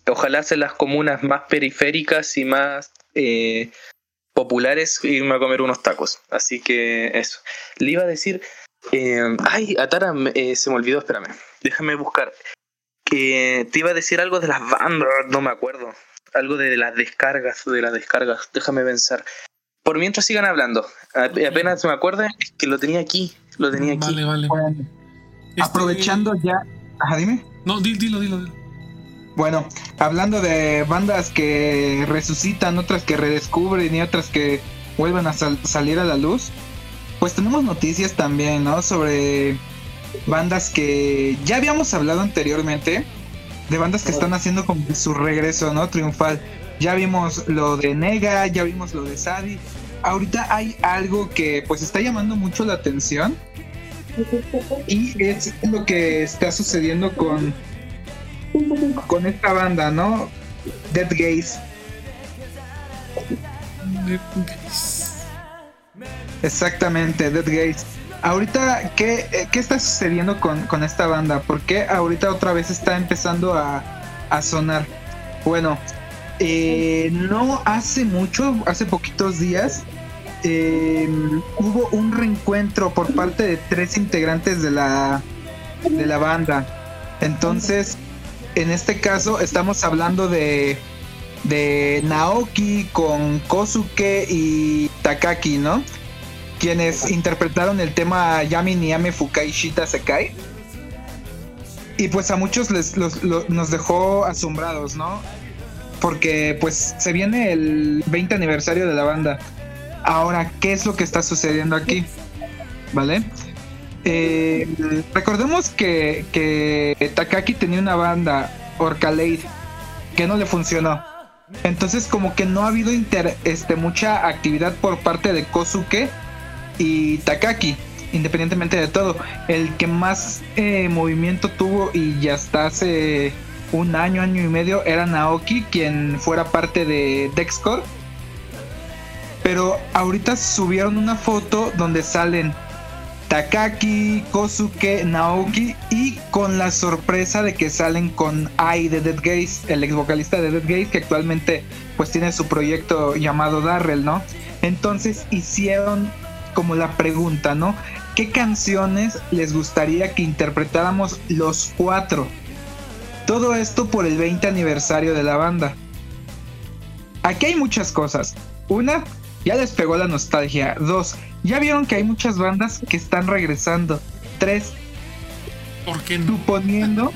ojalá en las comunas más periféricas y más eh, populares irme a comer unos tacos. Así que eso. Le iba a decir, eh, ay, Atara, eh, se me olvidó, espérame. Déjame buscar. Que te iba a decir algo de las bandas, no me acuerdo. Algo de las descargas, de las descargas. Déjame pensar. Por mientras sigan hablando. Apenas me acuerdo, es que lo tenía aquí. Lo tenía aquí. Vale, vale. Bueno, Este- aprovechando ya. Ajá, dime. No, di- dilo, dilo, dilo. Bueno, hablando de bandas que resucitan, otras que redescubren y otras que vuelven a sal- salir a la luz, pues tenemos noticias también, ¿no? Sobre bandas que ya habíamos hablado anteriormente, de bandas que están haciendo como que su regreso, ¿no? Triunfal. Ya vimos lo de Nega, ya vimos lo de Sadi. Ahorita hay algo que pues está llamando mucho la atención y es lo que está sucediendo con con esta banda, ¿no? Dead Gaze. Exactamente, Dead Gaze. Ahorita, ¿qué, qué está sucediendo con, con esta banda? ¿Por qué ahorita otra vez está empezando a, a sonar? Bueno, eh, no hace mucho, hace poquitos días, eh, hubo un reencuentro por parte de tres integrantes de la, de la banda. Entonces, en este caso estamos hablando de, de Naoki con Kosuke y Takaki, ¿no? Quienes interpretaron el tema Yami Niame Fukai Shita Sekai. Y pues a muchos les, los- lo- nos dejó asombrados, ¿no? Porque pues se viene el 20 aniversario de la banda. Ahora, ¿qué es lo que está sucediendo aquí? ¿Vale? Eh, recordemos que, Takaki tenía una banda, Orcalade, que no le funcionó. Entonces como que no ha habido este, mucha actividad por parte de Kosuke y Takaki, independientemente de todo. El que más eh, movimiento tuvo y ya hasta hace un año, año y medio era Naoki, quien fuera parte de Dexcore. Pero ahorita subieron una foto donde salen Takaki, Kosuke, Naoki y con la sorpresa de que salen con Ai de Dead Gaze, el ex vocalista de Dead Gaze que actualmente pues tiene su proyecto llamado Darrell, ¿no? Entonces hicieron como la pregunta, ¿no? ¿Qué canciones les gustaría que interpretáramos los cuatro? Todo esto por el 20 aniversario de la banda. Aquí hay muchas cosas. Una, ya les pegó la nostalgia. Dos, ya vieron que hay muchas bandas que están regresando. Tres, ¿Por qué no? suponiendo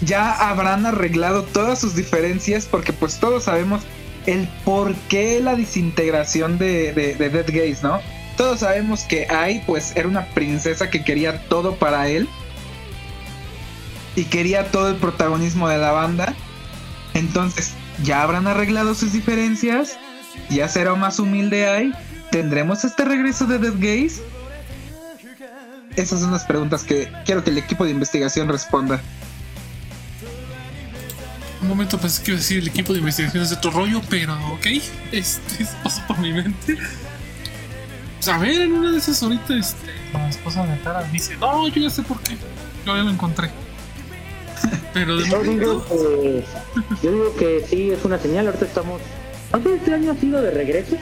ya habrán arreglado todas sus diferencias porque pues todos sabemos el por qué la desintegración de, de, de Dead Gaze, ¿no? Todos sabemos que Ai pues era una princesa que quería todo para él y quería todo el protagonismo de la banda. Entonces, ¿ya habrán arreglado sus diferencias? ¿Ya será más humilde Ai? ¿Tendremos este regreso de Dead Gaze? Esas son las preguntas que quiero que el equipo de investigación responda. Un momento pensé que iba a decir el equipo de investigaciones de otro rollo, pero ok, este pasó por mi mente. Pues a ver, en una de esas ahorita, este, la esposa de Tara dice, no, yo ya sé por qué, yo ya lo encontré. Pero de Yo digo que, yo digo que sí, es una señal. Ahorita estamos. No sé, este año ha sido de regresos,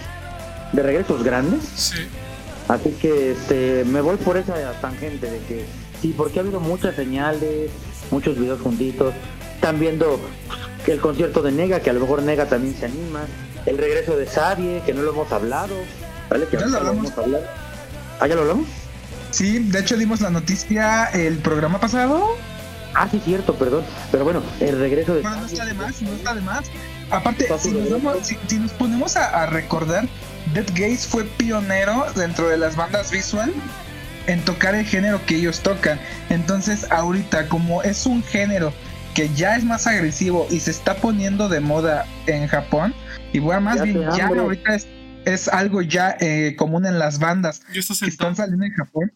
de regresos grandes. sí, Así que este, me voy por esa tangente de que sí, porque ha habido muchas señales, muchos videos juntitos. Están viendo que el concierto de Nega, que a lo mejor Nega también se anima. El regreso de Sadie, que no lo hemos hablado. ¿Vale? Que Ya lo hablamos. hablado. ¿Ah, ya lo hablamos? Sí, de hecho dimos la noticia el programa pasado. Ah, sí, cierto, perdón. Pero bueno, el regreso de Bueno, no está de más, no está de más. Aparte, si nos, vamos- si- si nos ponemos a, a recordar, Dead Gaze fue pionero dentro de las bandas visual en tocar el género que ellos tocan. Entonces, ahorita, como es un género que ya es más agresivo y se está poniendo de moda en Japón, y bueno, más Ya bien ya hambre. ahorita es, es algo ya eh, común en las bandas que están saliendo en Japón,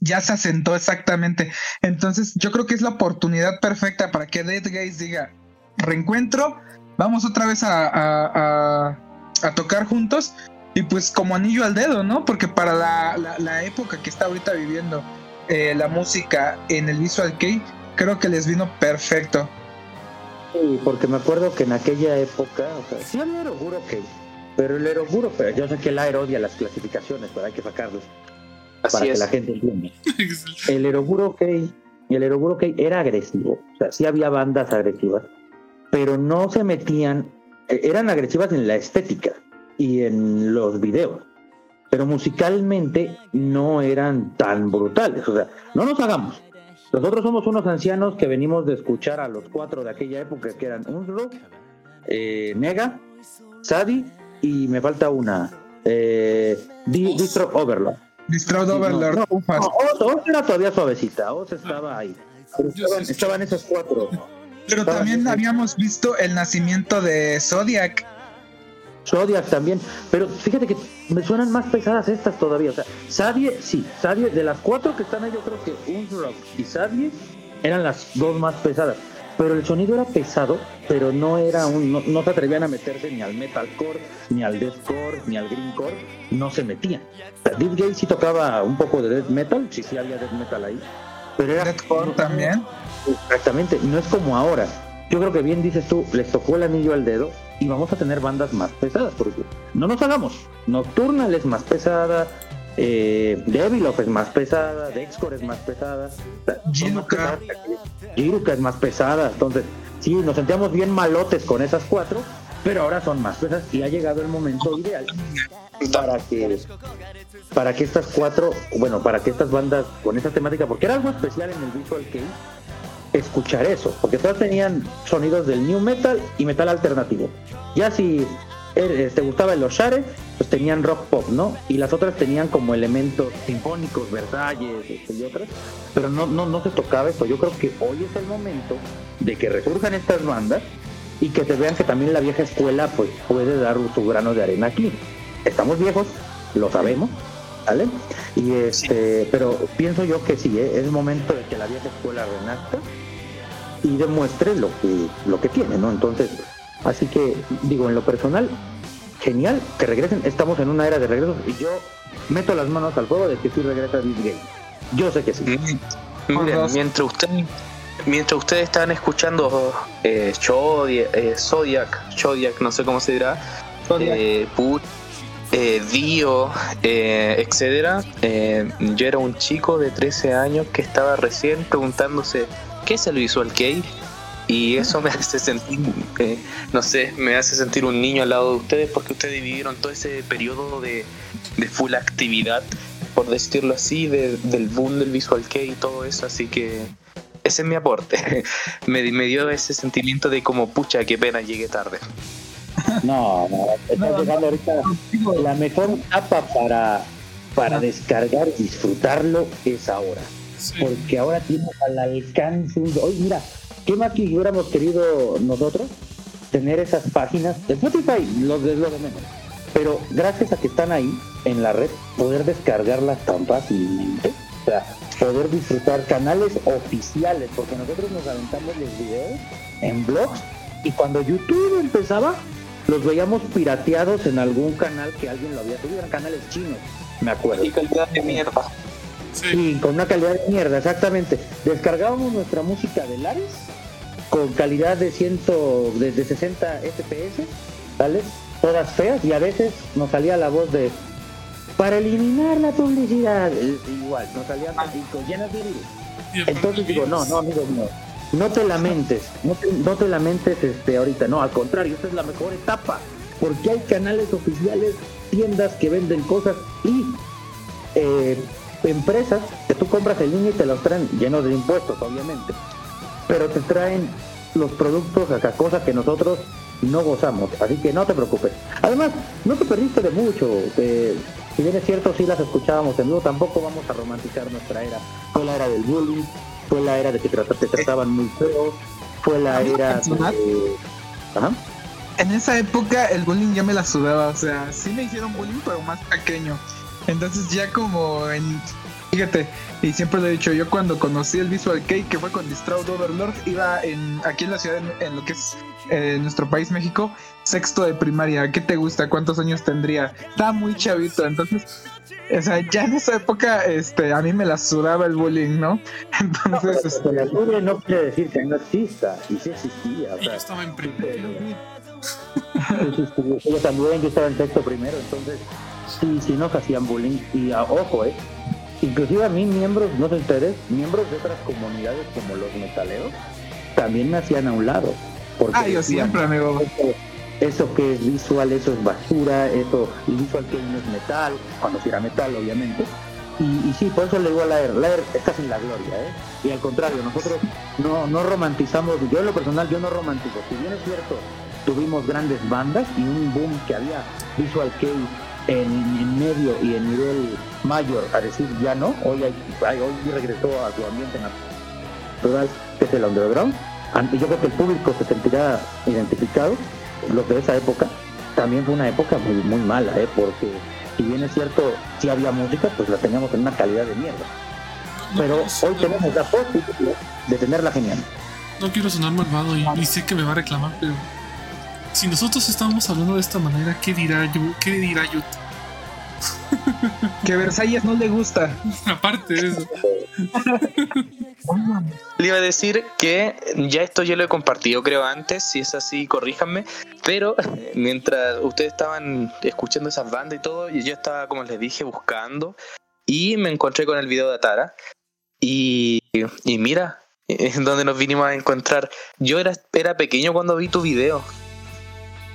ya se asentó exactamente. Entonces, yo creo que es la oportunidad perfecta para que Dead Gaze diga: reencuentro, vamos otra vez a, a- tocar juntos. Y pues, como anillo al dedo, ¿no? Porque para la, la- la época que está ahorita viviendo eh, la música en el Visual Kei, creo que les vino perfecto. Sí, porque me acuerdo que en aquella época, o sea, sí había Eroguro, ok. Pero el Eroguro, pero yo sé que el odia las clasificaciones, pero hay que para que la gente entienda. El Eroguro ok, el Eroguro era agresivo, o sea, sí había bandas agresivas, pero no se metían, eh, eran agresivas en la estética y en los videos, pero musicalmente no eran tan brutales, o sea, no nos hagamos. Nosotros somos unos ancianos que venimos de escuchar a los cuatro de aquella época que eran Unro, eh, Nega, Sadi y me falta una, eh, Di- Distro Overlord. Distraught Overlord, no. No, Oz, Oz era todavía suavecita, Oz estaba ahí. Estaban, sí- estaban esos cuatro. Pero estaban también esos- habíamos visto el nacimiento de Zodiac. Zodiac también. Pero fíjate que me suenan más pesadas estas todavía. O sea, Sadie, sí, Sadie, de las cuatro que están ahí, yo creo que Unrock y Sadie eran las dos más pesadas. Pero el sonido era pesado, pero no era un, no, no se atrevían a meterse ni al metalcore, ni al deathcore, ni al greencore, no se metían. Deep Gate sí tocaba un poco de death metal, sí, sí había death metal ahí. Pero era Deathcore también. Exactamente, no es como ahora. Yo creo que bien dices tú, les tocó el anillo al dedo y vamos a tener bandas más pesadas, porque no nos hagamos. Nocturnal es más pesada, eh, Devilov es más pesada, Dexcore es más pesada, aquellas. Jiruka es más pesada, entonces sí, nos sentíamos bien malotes con esas cuatro, pero ahora son más pesadas y ha llegado el momento ideal para que para que estas cuatro, bueno, para que estas bandas con esa temática, porque era algo especial en el Visual Kei, escuchar eso, porque todas tenían sonidos del new metal y metal alternativo. Ya si te gustaba el Oshare, pues tenían rock pop, ¿no? Y las otras tenían como elementos sinfónicos, Versalles este, y otras, pero no, no, no se tocaba eso. Yo creo que hoy es el momento de que resurjan estas bandas y que se vean que también la vieja escuela pues puede dar su grano de arena aquí. Estamos viejos, lo sabemos, ¿vale? Y este, pero pienso yo que sí, ¿eh? es momento de que la vieja escuela renazca y demuestre lo que lo que tiene, ¿no? Entonces, así que digo en lo personal, genial que regresen. Estamos en una era de regresos y yo meto las manos al fuego de que sí regresa Game. Yo sé que sí. Por Miren, mientras ustedes mientras ustedes estaban escuchando eh, Zodiac, eh, Zodiac, Zodiac, no sé cómo se dirá, eh, Put, eh, Dio, eh, etcétera, eh, yo era un chico de 13 años que estaba recién preguntándose qué es el Visual Kei Y eso me hace sentir, eh, no sé, me hace sentir un niño al lado de ustedes porque ustedes vivieron todo ese periodo de, de full actividad, por decirlo así, de- del boom del Visual Kei y todo eso. Así que ese es mi aporte. me, me dio ese sentimiento de como, pucha, qué pena llegué tarde. No, no, estás No, llegando ahorita. La mejor etapa para, para descargar y disfrutarlo es ahora. Porque ahora tienes al alcance. Oye, mira, ¿qué más que hubiéramos querido nosotros? Tener esas páginas. Spotify lo de, lo de menos. Pero gracias a que están ahí en la red, poder descargarlas tan fácilmente. O sea, poder disfrutar canales oficiales. Porque nosotros nos aventamos los videos en blogs. Y cuando YouTube empezaba, los veíamos pirateados en algún canal que alguien lo había subido. Eran canales chinos, me acuerdo. Y calidad de mierda. Sí. Sí, con una calidad de mierda, exactamente. Descargábamos nuestra música de Lares con calidad de 100, de, de 60 FPS, ¿vale? Todas feas y a veces nos salía la voz de para eliminar la publicidad. Igual, nos salían así, con llenas de virus. Y Entonces digo, no, no, amigo, no. No te lamentes, no te, no te lamentes este, ahorita, no, al contrario, esta es la mejor etapa, porque hay canales oficiales, tiendas que venden cosas y eh, empresas que tú compras en línea y te los traen llenos de impuestos, obviamente, pero te traen los productos acá, cosas que nosotros no gozamos, así que no te preocupes. Además, no te perdiste de mucho, eh, si bien es cierto, sí las escuchábamos en vivo, tampoco vamos a romantizar nuestra era. Fue la era del bullying, fue la era de que te, trataban muy feo, fue la era de... Ajá. En esa época el bullying ya me la sudaba, o sea, sí me hicieron bullying, pero más pequeño. Entonces ya como en... Fíjate, y siempre lo he dicho, yo cuando conocí el Visual Kei, que fue con Distraud Overlord, iba en, aquí en la ciudad, en, en lo que es eh, nuestro país, México, sexto de primaria. ¿Qué te gusta? ¿Cuántos años tendría? Estaba muy chavito, entonces, o sea, ya en esa época, este, a mí me la sudaba el bullying, ¿no? Entonces, este, la tuve no quiere decir que no exista, y sí existía, o Y yo sea, estaba en primero. yo también, yo estaba en sexto primero, entonces sí, sí nos hacían bullying, y ah, ojo, eh, inclusive a mí miembros, no sé ustedes, miembros de otras comunidades como los metaleros, también me hacían a un lado. Porque ah, yo siempre, amigo. eso, eso que es visual, eso es basura, eso, y visual que no es metal, cuando sí era metal, obviamente. Y, y sí, por eso le digo a Laer, Laer está sin la gloria, ¿eh? Y al contrario, nosotros no, no romantizamos, yo en lo personal, yo no romantizo. Si bien es cierto, tuvimos grandes bandas y un boom que había Visual Kei en, en medio y en nivel mayor, a decir ya no, hoy, hay, hoy regresó a su ambiente natural, que es el underground. Yo creo que el público se sentirá identificado, los de esa época. También fue una época muy, muy mala, ¿eh? porque si bien es cierto, si había música, pues la teníamos en una calidad de mierda. No Pero hoy tenemos la posibilidad de tenerla genial. No quiero sonar malvado y, y sé que me va a reclamar, pero si nosotros estamos hablando de esta manera, ¿qué dirá yo? ¿Qué dirá yo? Que Versalles no le gusta. Aparte de eso. Le iba a decir que ya esto yo lo he compartido, creo, antes. Si es así, corríjanme. Pero mientras ustedes estaban escuchando esas bandas y todo, y yo estaba, como les dije, buscando. Y me encontré con el video de Atara. Y, y mira, es donde nos vinimos a encontrar. Yo era, era pequeño cuando vi tu video.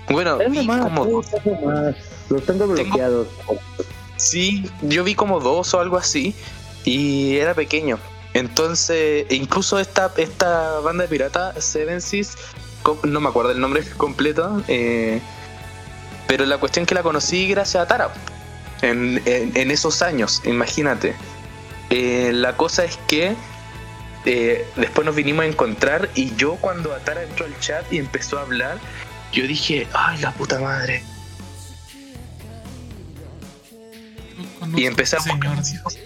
Bueno, Tengo vi más, como sí, tengo más. Los tengo bloqueados. Sí, yo vi como dos o algo así y era pequeño. Entonces, incluso esta, esta banda de pirata, Seven Seas, com- no me acuerdo el nombre completo, eh, pero la cuestión que la conocí gracias a Tara, en, en- en esos años, imagínate. Eh, la cosa es que eh, después nos vinimos a encontrar y yo cuando Atara entró al chat y empezó a hablar, yo dije, ay la puta madre. Y empecé a Señor buscar- Dios.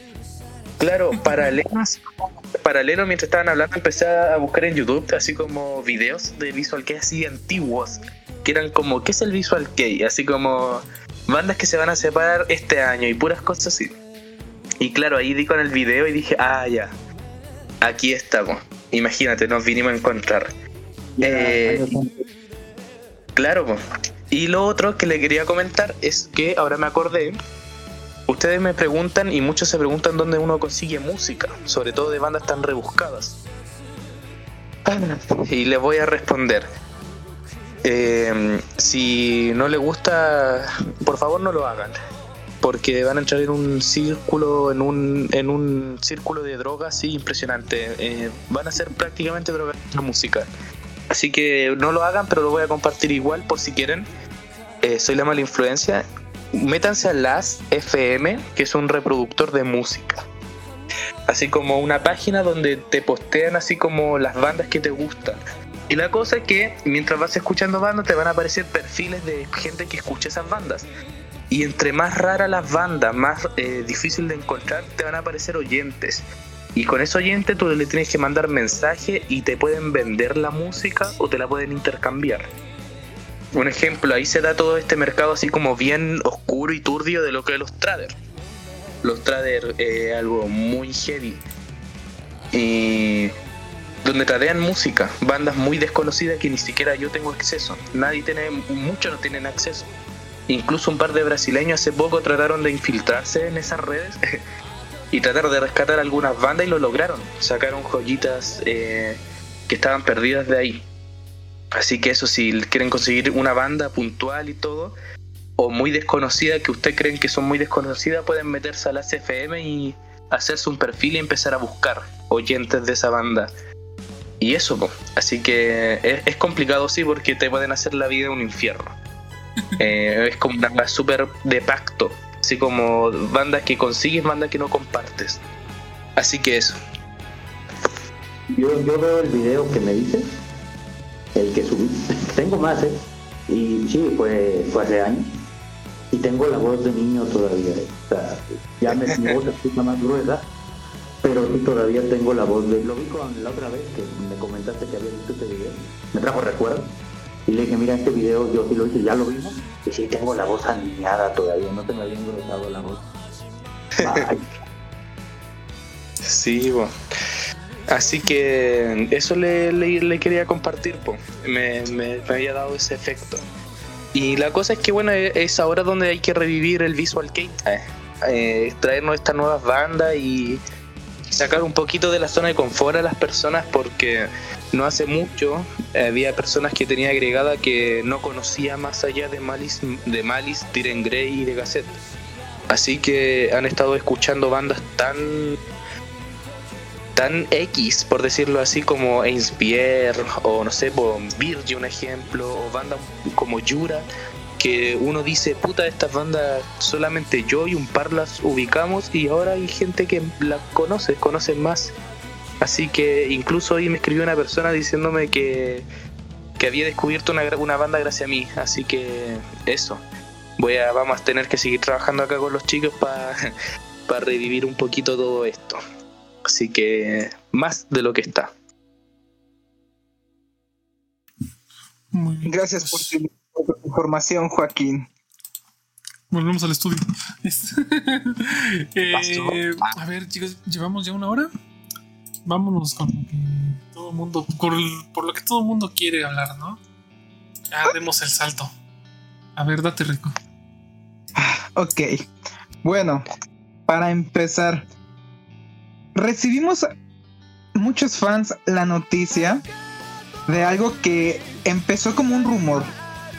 Claro, paralelo, así como- paralelo mientras estaban hablando empecé a buscar en YouTube así como videos de Visual Kei así antiguos, que eran como, ¿qué es el Visual Kei? Así como bandas que se van a separar este año y puras cosas así. Y claro, ahí di con el video y dije, ah, ya, aquí estamos. Imagínate, nos vinimos a encontrar. Eh, Claro, y lo otro que le quería comentar es que ahora me acordé. Ustedes me preguntan y muchos se preguntan dónde uno consigue música, sobre todo de bandas tan rebuscadas. y le voy a responder. Eh, si no le gusta, por favor no lo hagan. Porque van a entrar en un círculo, en un, en un círculo de drogas, sí, impresionante. Eh, van a ser prácticamente drogas la música. Así que no lo hagan, pero lo voy a compartir igual por si quieren. Eh, soy la mala influencia. Métanse a las FM, que es un reproductor de música. Así como una página donde te postean así como las bandas que te gustan. Y la cosa es que mientras vas escuchando bandas te van a aparecer perfiles de gente que escucha esas bandas. Y entre más raras las bandas, más eh, difícil de encontrar, te van a aparecer oyentes. Y con ese oyente tú le tienes que mandar mensaje y te pueden vender la música o te la pueden intercambiar. Un ejemplo, ahí se da todo este mercado así como bien oscuro y turbio de lo que es los traders. Los traders es algo muy heavy. Y donde tradean música, bandas muy desconocidas que ni siquiera yo tengo acceso. Nadie tiene, muchos no tienen acceso. Incluso un par de brasileños hace poco trataron de infiltrarse en esas redes y trataron de rescatar algunas bandas y lo lograron. Sacaron joyitas eh, que estaban perdidas de ahí. Así que eso, si quieren conseguir una banda puntual y todo, o muy desconocida, que ustedes creen que son muy desconocidas, pueden meterse a la CFM y hacerse un perfil y empezar a buscar oyentes de esa banda. Y eso, po. así que es, es complicado, sí, porque te pueden hacer la vida un infierno. Eh, es como una súper de pacto, así como bandas que consigues, bandas que no compartes. Así que eso. Yo, yo veo el video que me dices, el que subí. Tengo más, ¿eh? Y sí, fue, hace años. Y tengo la voz de niño todavía. ¿eh? Ya me, mi voz escucha más gruesa, pero sí todavía tengo la voz de... Lo vi con la otra vez que me comentaste que había visto este video. Me trajo recuerdo. Y le dije, mira, este video yo sí lo hice, ya lo vimos. Y sí, tengo la voz aniñada todavía, no se me había engrosado la voz. Sí, po. Así que eso le, quería compartir, me- me había dado ese efecto. Y la cosa es que, bueno, e- es ahora donde hay que revivir el Visual Kei. Eh, eh, traernos estas nuevas bandas y sacar un poquito de la zona de confort a las personas porque no hace mucho había personas que tenía agregada que no conocía más allá de Malice, de Malice, Tyrion Grey y de Gazette. Así que han estado escuchando bandas tan tan X, por decirlo así, como Inspire o no sé, por Virgin, un ejemplo, o bandas como Yura, que uno dice, puta, estas bandas solamente yo y un par las ubicamos y ahora hay gente que las conoce, conocen más. Así que incluso hoy me escribió una persona diciéndome que, que había descubierto una, gra- una banda gracias a mí. Así que eso. Voy a, vamos a tener que seguir trabajando acá con los chicos para revivir un poquito todo esto. Así que más de lo que está. Muy bien. Gracias por tu por tu información, Joaquín. Volvemos al estudio. Eh, a ver, chicos, llevamos ya una hora. Vámonos con lo que todo mundo, por, por lo que todo el mundo quiere hablar, ¿no? Ya demos el salto. A ver, date rico. Ok. Bueno, para empezar, recibimos muchos fans la noticia de algo que empezó como un rumor.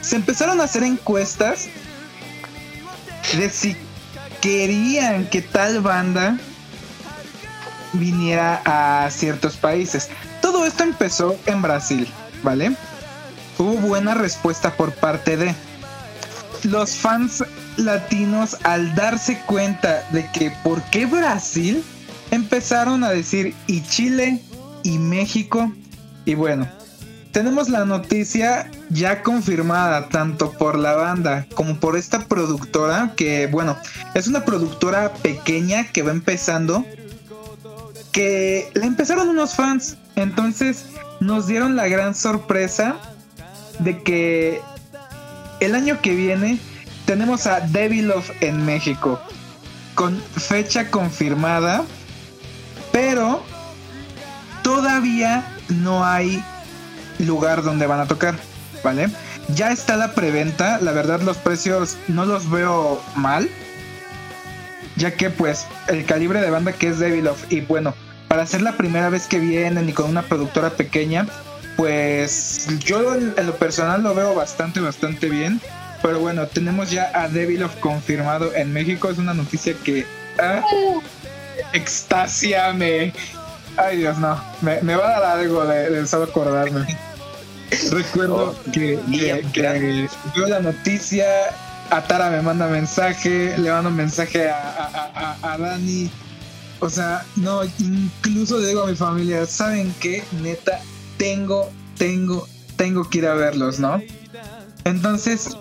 Se empezaron a hacer encuestas de si querían que tal banda viniera a ciertos países. Todo esto empezó en Brasil, ¿vale? Hubo buena respuesta por parte de los fans latinos al darse cuenta de que por qué Brasil empezaron a decir y Chile y México y bueno tenemos la noticia ya confirmada tanto por la banda como por esta productora que bueno es una productora pequeña que va empezando que le empezaron unos fans entonces nos dieron la gran sorpresa de que el año que viene tenemos a Devil Love en México con fecha confirmada, pero todavía no hay lugar donde van a tocar, ¿vale? Ya está la preventa, la verdad los precios no los veo mal, ya que pues el calibre de banda que es Devil Love y bueno, para ser la primera vez que vienen y con una productora pequeña, pues yo en, lo personal lo veo bastante, bastante bien. Pero bueno, tenemos ya a Devilov confirmado en México. Es una noticia que. Ah, extasiame. Ay, Dios, no. Me, me va a dar algo de, de solo acordarme. Recuerdo Oh, que, que, bien, que veo la noticia. Atara me manda mensaje. Le mando mensaje a, a, a, a Dani. O sea, no, incluso le digo a mi familia, ¿saben qué? Neta, tengo, tengo, tengo que ir a verlos, ¿no? Entonces,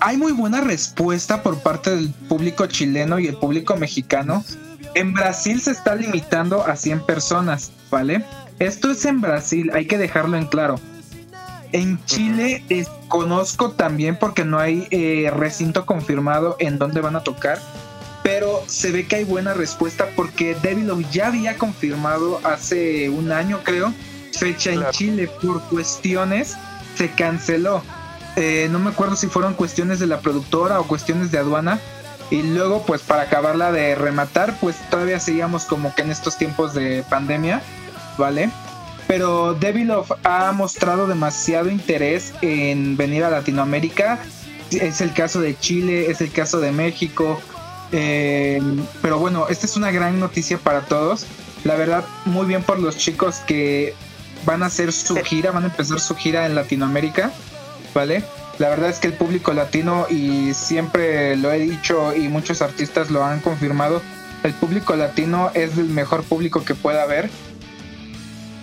hay muy buena respuesta por parte del público chileno y el público mexicano. En Brasil se está limitando a 100 personas, ¿vale? Esto es en Brasil, hay que dejarlo en claro. En Chile desconozco también porque no hay eh, recinto confirmado en dónde van a tocar, pero se ve que hay buena respuesta porque Devilov ya había confirmado hace un año, creo, fecha en. Chile por cuestiones, se canceló. Eh, no me acuerdo si fueron cuestiones de la productora o cuestiones de aduana. Y luego, pues para acabarla de rematar, pues todavía seguíamos como que en estos tiempos de pandemia, ¿vale? Pero Devilov ha mostrado demasiado interés en venir a Latinoamérica. Es el caso de Chile, es el caso de México. Eh, pero bueno, esta es una gran noticia para todos. La verdad, muy bien por los chicos que van a hacer su gira, van a empezar su gira en Latinoamérica, ¿vale? La verdad es que el público latino, y siempre lo he dicho y muchos artistas lo han confirmado, el público latino es el mejor público que pueda haber.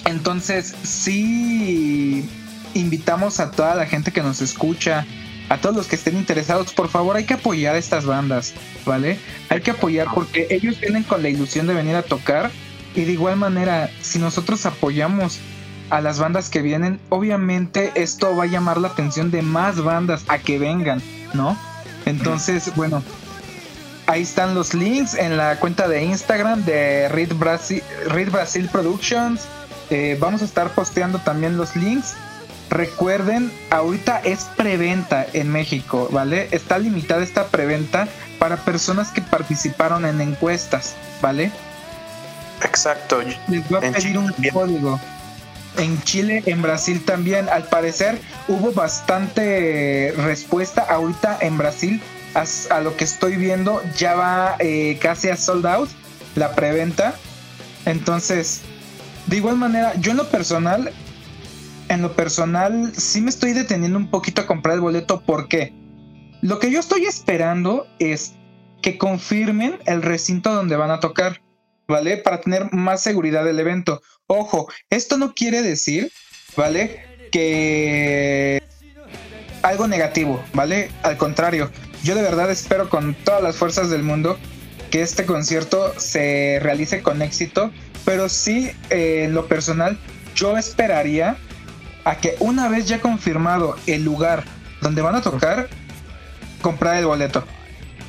Entonces, sí invitamos a toda la gente que nos escucha, a todos los que estén interesados, por favor, hay que apoyar a estas bandas, ¿vale? Hay que apoyar porque ellos vienen con la ilusión de venir a tocar y de igual manera, si nosotros apoyamos a las bandas que vienen, obviamente esto va a llamar la atención de más bandas a que vengan, ¿no? Entonces, bueno, ahí están los links en la cuenta de Instagram de Read Brasil, Read Brasil Productions. Eh, vamos a estar posteando también los links. Recuerden, ahorita es preventa en México, ¿vale? Está limitada esta preventa para personas que participaron en encuestas, ¿vale? Exacto. Les voy a En pedir Chile un también. código. En Chile, en Brasil también. Al parecer hubo bastante respuesta. Ahorita en Brasil, as- a, lo que estoy viendo, ya va eh, casi a sold out la preventa. Entonces, de igual manera, yo en lo personal, en lo personal, sí me estoy deteniendo un poquito a comprar el boleto. ¿Por qué? Lo que yo estoy esperando es que confirmen el recinto donde van a tocar. ¿vale? Para tener más seguridad del evento. Ojo, esto no quiere decir, ¿vale? Que algo negativo, ¿vale? Al contrario, yo de verdad espero con todas las fuerzas del mundo que este concierto se realice con éxito, pero sí, eh, en lo personal, yo esperaría a que una vez ya confirmado el lugar donde van a tocar, comprar el boleto.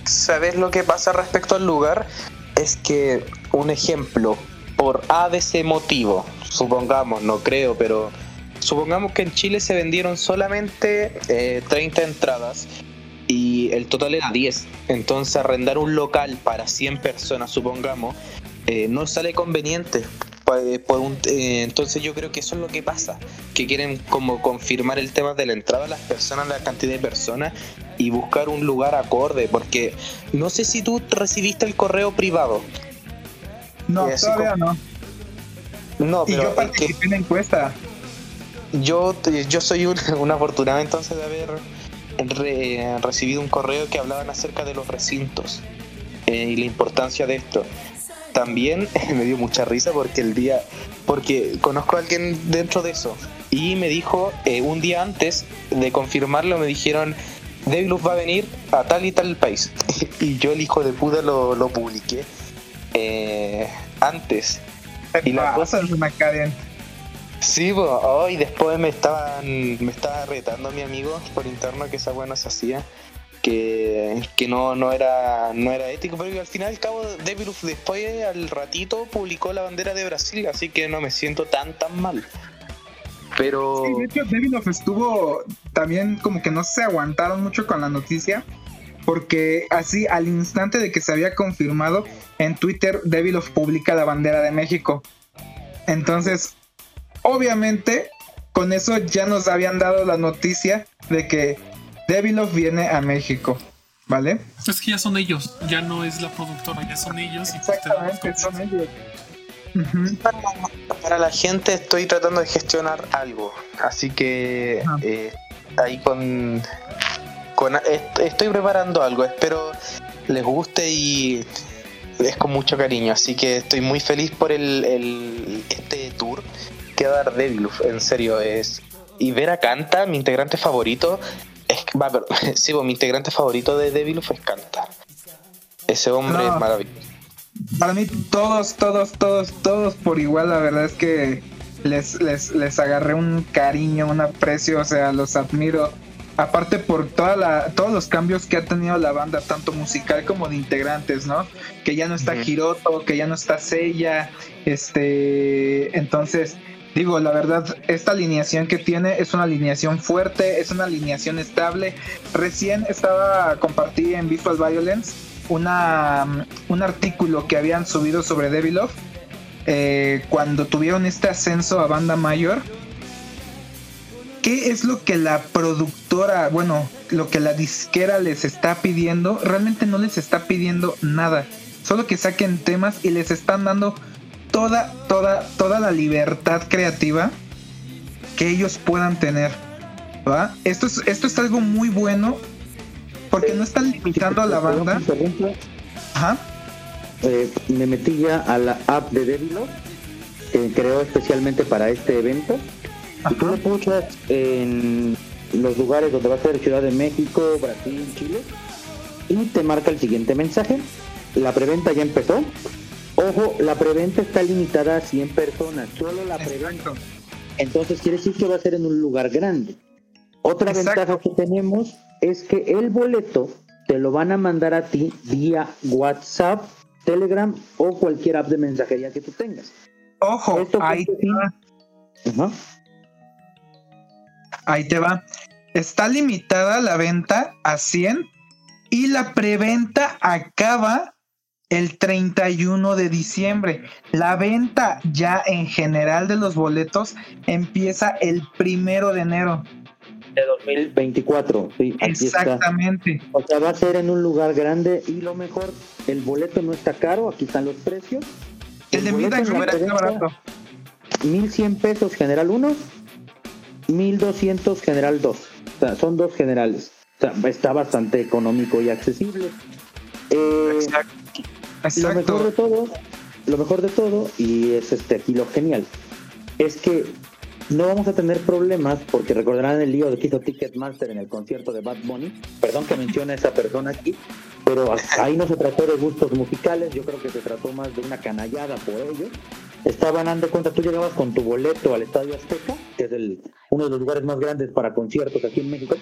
¿Sabes lo que pasa respecto al lugar? Es que, un ejemplo, por ABC motivo, supongamos, no creo, pero supongamos que en Chile se vendieron solamente eh, 30 entradas y el total era 10. Entonces arrendar un local para 100 personas, supongamos, eh, no sale conveniente. Eh, por un- eh, entonces yo creo que eso es lo que pasa, que quieren como confirmar el tema de la entrada a las personas, la cantidad de personas y buscar un lugar acorde, porque no sé si tú recibiste el correo privado. No, Y así todavía no. No, Y pero yo es que participé en la encuesta. yo, yo soy un, un afortunado entonces de haber re- recibido un correo que hablaban acerca de los recintos eh, y la importancia de esto. También me dio mucha risa porque el día, porque conozco a alguien dentro de eso y me dijo eh, un día antes de confirmarlo me dijeron Devilus va a venir a tal y tal país y yo el hijo de puta lo, lo publiqué eh, antes Y la cosa- es una cadena. Sí, pues, y después me estaban, me estaba retando mi amigo por interno que esa no se hacía, que, que no, no era, no era ético, pero al final al cabo Devilus después al ratito publicó la bandera de Brasil, así que no me siento tan tan mal. Pero Sí, de hecho, Devilov estuvo también como que no se aguantaron mucho con la noticia. Porque así, al instante de que se había confirmado, en Twitter Devilov publica la bandera de México. Entonces, obviamente, con eso ya nos habían dado la noticia de que Devilov viene a México, ¿vale? Es que ya son ellos, ya no es la productora, ya son ellos. y pues Exactamente, son ellos. Ujú. Para, para la gente estoy tratando de gestionar algo, así que eh, ahí con, con est- estoy preparando algo, espero les guste y es con mucho cariño, así que estoy muy feliz por el, el- este tour que va a dar Deviluf, en serio es y ver a Canta, mi integrante favorito, es va, pero- sí, pues, mi integrante favorito de Deviluf es Canta. Ese hombre No. es maravilloso. Para mí, todos, todos, todos, todos por igual, la verdad es que les, les, les agarré un cariño, un aprecio, o sea, los admiro. Aparte por toda la, todos los cambios que ha tenido la banda, tanto musical como de integrantes, ¿no? Que ya no está. Hiroto, que ya no está Seiya, este, entonces, digo, la verdad, esta alineación que tiene es una alineación fuerte, es una alineación estable. Recién estaba, compartí en Visual Violence una, un artículo que habían subido sobre Devilov eh, cuando tuvieron este ascenso a banda mayor. ¿Qué es lo que la productora, bueno, lo que la disquera les está pidiendo? Realmente no les está pidiendo nada. Solo que saquen temas y les están dando toda, toda, toda la libertad creativa que ellos puedan tener. ¿va? Esto es, esto es algo muy bueno porque no están limitando a la banda. Ajá. eh, me metí ya a la app de Devilo, que creó especialmente para este evento. Y tú Ajá. puchas en los lugares donde va a ser Ciudad de México, Brasil, Chile, y te marca el siguiente mensaje. La preventa ya empezó. Ojo, la preventa está limitada a 100 personas, solo la preventa. Entonces quiere decir que va a ser en un lugar grande. Otra Exacto. ventaja que tenemos es que el boleto te lo van a mandar a ti vía WhatsApp, Telegram o cualquier app de mensajería que tú tengas. Ojo, Esto ahí te va. Ajá. Ahí te va. Está limitada la venta a 100 y la preventa acaba el 31 de diciembre. La venta ya en general de los boletos empieza el primero de enero. De 2024, sí. Exactamente. O sea, va a ser en un lugar grande y lo mejor, el boleto no está caro, aquí están los precios. El de en la Rivera está barato. 1100 pesos general 1, 1200 general 2. O sea, son dos generales. O sea, está bastante económico y accesible. Eh, lo mejor de Exacto. todo, lo mejor de todo, y es este aquí lo genial, es que no vamos a tener problemas porque recordarán el lío de que hizo Ticketmaster en el concierto de Bad Bunny. Perdón que mencione a esa persona aquí, pero ahí no se trató de gustos musicales, yo creo que se trató más de una canallada por ellos. Estaban dando cuenta, tú llegabas con tu boleto al Estadio Azteca, que es el, uno de los lugares más grandes para conciertos aquí en México.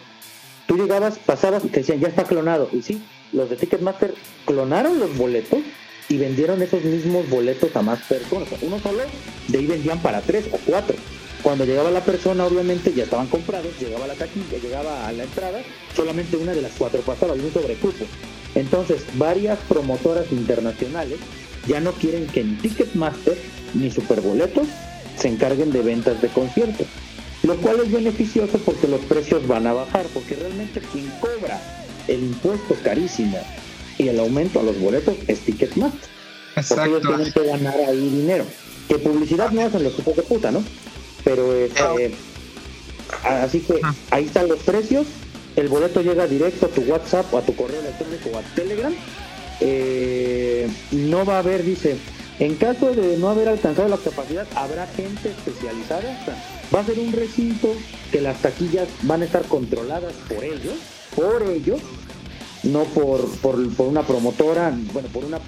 Tú llegabas, pasabas y te decían, ya está clonado. Y sí, los de Ticketmaster clonaron los boletos y vendieron esos mismos boletos a más personas. O uno solo, de ahí vendían para tres o cuatro. Cuando llegaba la persona, obviamente ya estaban comprados, llegaba la taquilla, llegaba a la entrada, solamente una de las cuatro pasaba, y un sobrecupo. Entonces, varias promotoras internacionales ya no quieren que ni Ticketmaster ni Superboletos se encarguen de ventas de conciertos. Lo cual es beneficioso porque los precios van a bajar, porque realmente quien cobra el impuesto carísimo y el aumento a los boletos es Ticketmaster. Porque ellos Exacto. tienen que ganar ahí dinero. Que publicidad no hacen los hijos de puta, ¿no? Pero este, así que Ajá. ahí están los precios. El boleto llega directo a tu WhatsApp o a tu correo electrónico o a Telegram. Eh, no va a haber, dice, en caso de no haber alcanzado la capacidad, habrá gente especializada. Va a ser un recinto que las taquillas van a estar controladas por ellos, por ellos, no por, por, por una promotora, bueno, por una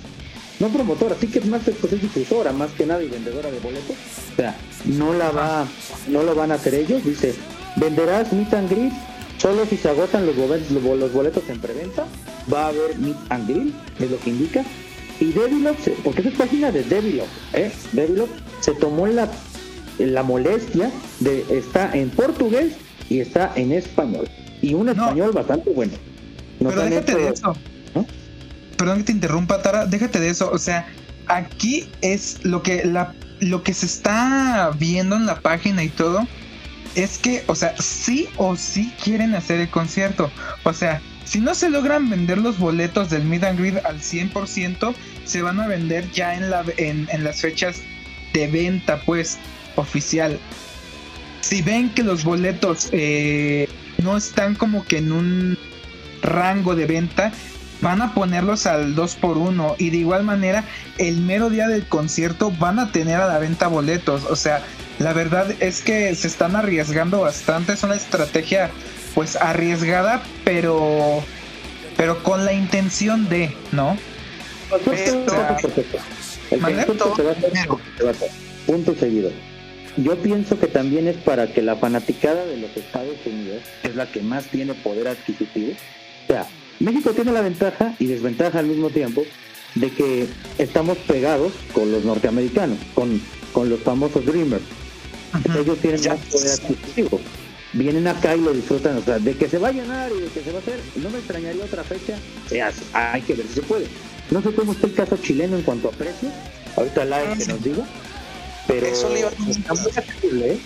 no promotora, Ticketmaster pues es difusora más que nada y vendedora de boletos. O sea, no la va, no lo van a hacer ellos, dice, venderás meet and greet solo si se agotan los boletos, los boletos en preventa, va a haber meet and greet, es lo que indica. Y Devilov, se- porque esa es página de Devilov, ¿eh? Devilov se tomó la, la molestia de, está en portugués y está en español. Y un español bastante bueno. Pero déjate hecho- de eso. ¿no? Perdón que te interrumpa, Tara, déjate de eso. O sea, aquí es lo que la lo que se está viendo en la página y todo es que, o sea, sí o sí quieren hacer el concierto. O sea, si no se logran vender los boletos del Mid and Greet al 100%, se van a vender ya en, la, en, en las fechas de venta, pues, oficial. Si ven que los boletos eh, no están como que en un rango de venta, van a ponerlos al 2x1 y de igual manera el mero día del concierto van a tener a la venta boletos. O sea, la verdad es que se están arriesgando bastante, es una estrategia pues arriesgada, pero pero con la intención de, ¿no? El concierto se va a hacer, se va a hacer. Punto seguido. Yo pienso que también es para que la fanaticada de los Estados Unidos, que es la que más tiene poder adquisitivo, o sea, México tiene la ventaja y desventaja al mismo tiempo de que estamos pegados con los norteamericanos, con, con los famosos Dreamers. Ellos tienen más poder adquisitivo. Vienen acá y lo disfrutan, o sea, de que se va a llenar y de que se va a hacer, no me extrañaría otra fecha, se hace. hay que ver si se puede. No sé cómo está el caso chileno en cuanto a precios, ahorita la que nos diga, pero Eso le iba a accesible, ¿eh?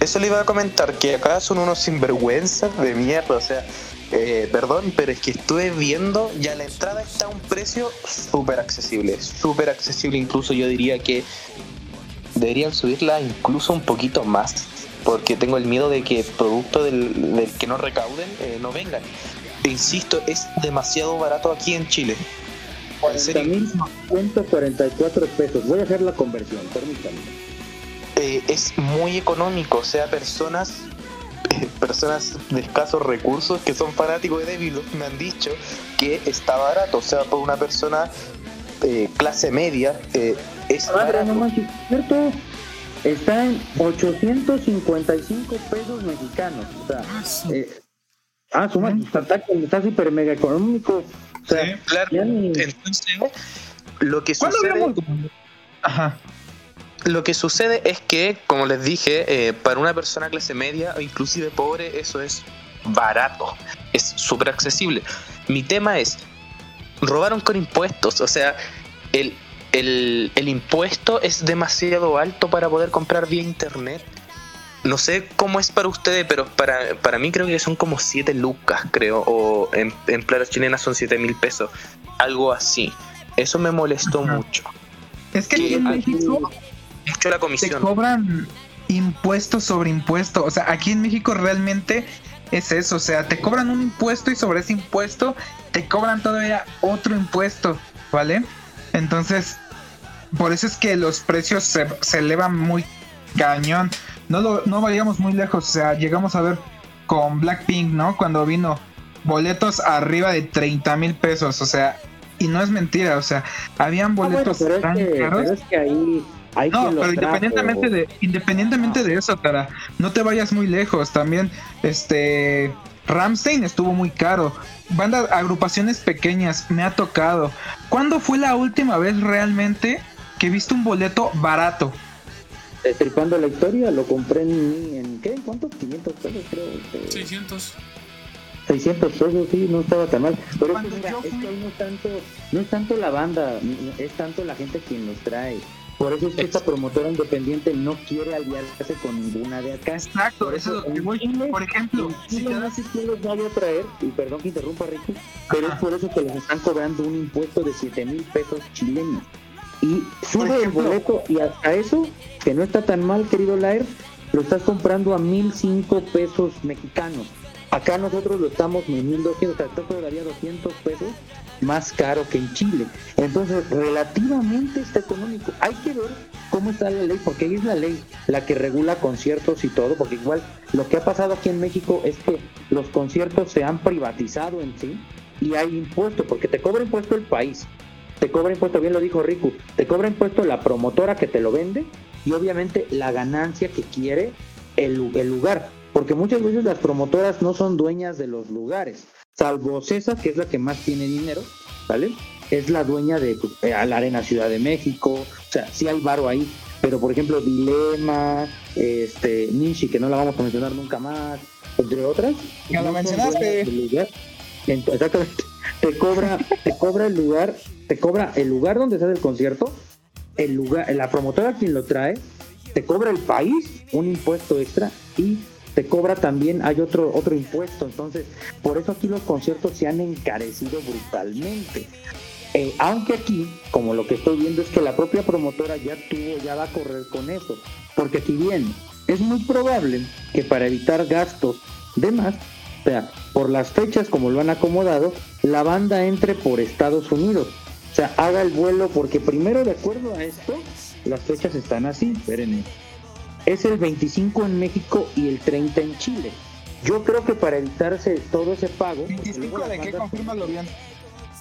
Eso le iba a comentar, que acá son unos sinvergüenzas de mierda, o sea, eh, perdón, pero es que estuve viendo, ya la entrada está a un precio súper accesible, súper accesible, incluso yo diría que deberían subirla incluso un poquito más, porque tengo el miedo de que producto del, del que no recauden eh, no vengan. Insisto, es demasiado barato aquí en Chile. En serio, 40.144 pesos. Voy a hacer la conversión, permítanme. eh, es muy económico, o sea, personas eh, personas de escasos recursos que son fanáticos de Devil me han dicho que está barato, o sea, por una persona eh, clase media eh, es Madre, barato. no manches, ¿cierto? Está en 855 pesos mexicanos. O sea, Ah, su- eh, ah, su madre, está, está, está súper mega económico. Claro, entonces lo que ¿Cuándo sucede hablamos? Ajá. Lo que sucede es que, como les dije, eh, para una persona clase media o inclusive pobre, eso es barato, es súper accesible. Mi tema es, robaron con impuestos, o sea, el, el, el impuesto es demasiado alto para poder comprar vía internet. No sé cómo es para ustedes, pero para, para mí creo que son como 7 lucas, creo, o en, en plata chilena son 7 mil pesos, algo así. Eso me molestó Ajá. mucho, Es que aquí Que en México mucho la te comisión. cobran impuesto sobre impuesto. O sea, aquí en México realmente es eso. O sea, te cobran un impuesto y sobre ese impuesto te cobran todavía otro impuesto, ¿vale? Entonces, por eso es que los precios se, se elevan muy cañón. No, lo, no vayamos muy lejos. O sea, llegamos a ver con Blackpink, ¿no? Cuando vino boletos arriba de 30 mil pesos. O sea, y no es mentira. O sea, habían Ah, bueno, boletos es tan que, caros. pero es que ahí hay No, pero independientemente de, independientemente de eso, Tara, no te vayas muy lejos. También, este, Ramstein estuvo muy caro. Bandas, agrupaciones pequeñas, me ha tocado. ¿Cuándo fue la última vez realmente que viste un boleto barato? Destripando la historia, lo compré en, en ¿qué? ¿Cuánto? 500 pesos creo. eh, 600. 600 pesos, sí, no estaba tan mal. Pero es Cuando que, mira, yo es fui- que no es tanto, no es tanto la banda, es tanto la gente quien los trae. Por eso es que esta promotora independiente no quiere aliarse con ninguna de acá. Exacto, Por eso es eso, voy. Chile- Por ejemplo, si te no sé quién los vaya a traer, y perdón que interrumpa Ricky, pero Ajá. es por eso que les están cobrando un impuesto de 7 mil pesos chilenos. Y sube el boleto y hasta eso, que no está tan mal, querido Laer, lo estás comprando a 1005 pesos mexicanos. Acá nosotros lo estamos en 1200, o sea, daría 200 pesos más caro que en Chile. Entonces, relativamente está económico. Hay que ver cómo está la ley, porque ahí es la ley la que regula conciertos y todo, porque igual lo que ha pasado aquí en México es que los conciertos se han privatizado en sí y hay impuesto, porque te cobra impuesto el país, te cobra impuesto, bien lo dijo Riku, te cobra impuesto la promotora que te lo vende y obviamente la ganancia que quiere el, lu- el lugar, porque muchas veces las promotoras no son dueñas de los lugares, salvo César, que es la que más tiene dinero, ¿vale? Es la dueña de pues, eh, la Arena Ciudad de México, o sea, sí hay varo ahí, pero por ejemplo Dilema, este, Nishi, que no la vamos a mencionar nunca más, entre otras. Ya no mencionaste. lugar. Exactamente. Te cobra, te cobra el lugar, te cobra el lugar donde se el concierto el lugar, la promotora quien lo trae, te cobra el país un impuesto extra y te cobra también, hay otro, otro impuesto. Entonces, por eso aquí los conciertos se han encarecido brutalmente. Eh, aunque aquí, como lo que estoy viendo es que la propia promotora ya tuvo, ya va a correr con eso. Porque si bien es muy probable que para evitar gastos de más, o sea, por las fechas como lo han acomodado, la banda entre por Estados Unidos. O sea, haga el vuelo porque primero de acuerdo a esto, las fechas están así, espérenme. Es el 25 en México y el 30 en Chile. Yo creo que para evitarse todo ese pago... 25 de qué, confírmalo bien.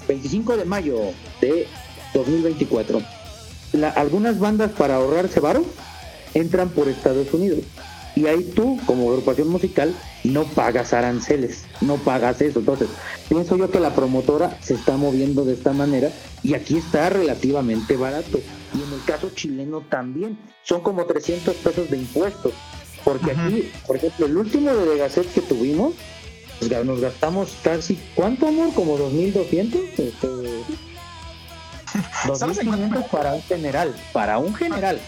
25 de mayo de 2024. La, algunas bandas para ahorrarse varo entran por Estados Unidos. Y ahí tú, como agrupación musical, no pagas aranceles, no pagas eso. Entonces, pienso yo que la promotora se está moviendo de esta manera y aquí está relativamente barato. Y en el caso chileno también, son como 300 pesos de impuestos. Porque aquí, por ejemplo, el último de Degaset que tuvimos, pues, nos gastamos casi, ¿cuánto amor? Como 2.200. Este, 2.500 para un general, para un general.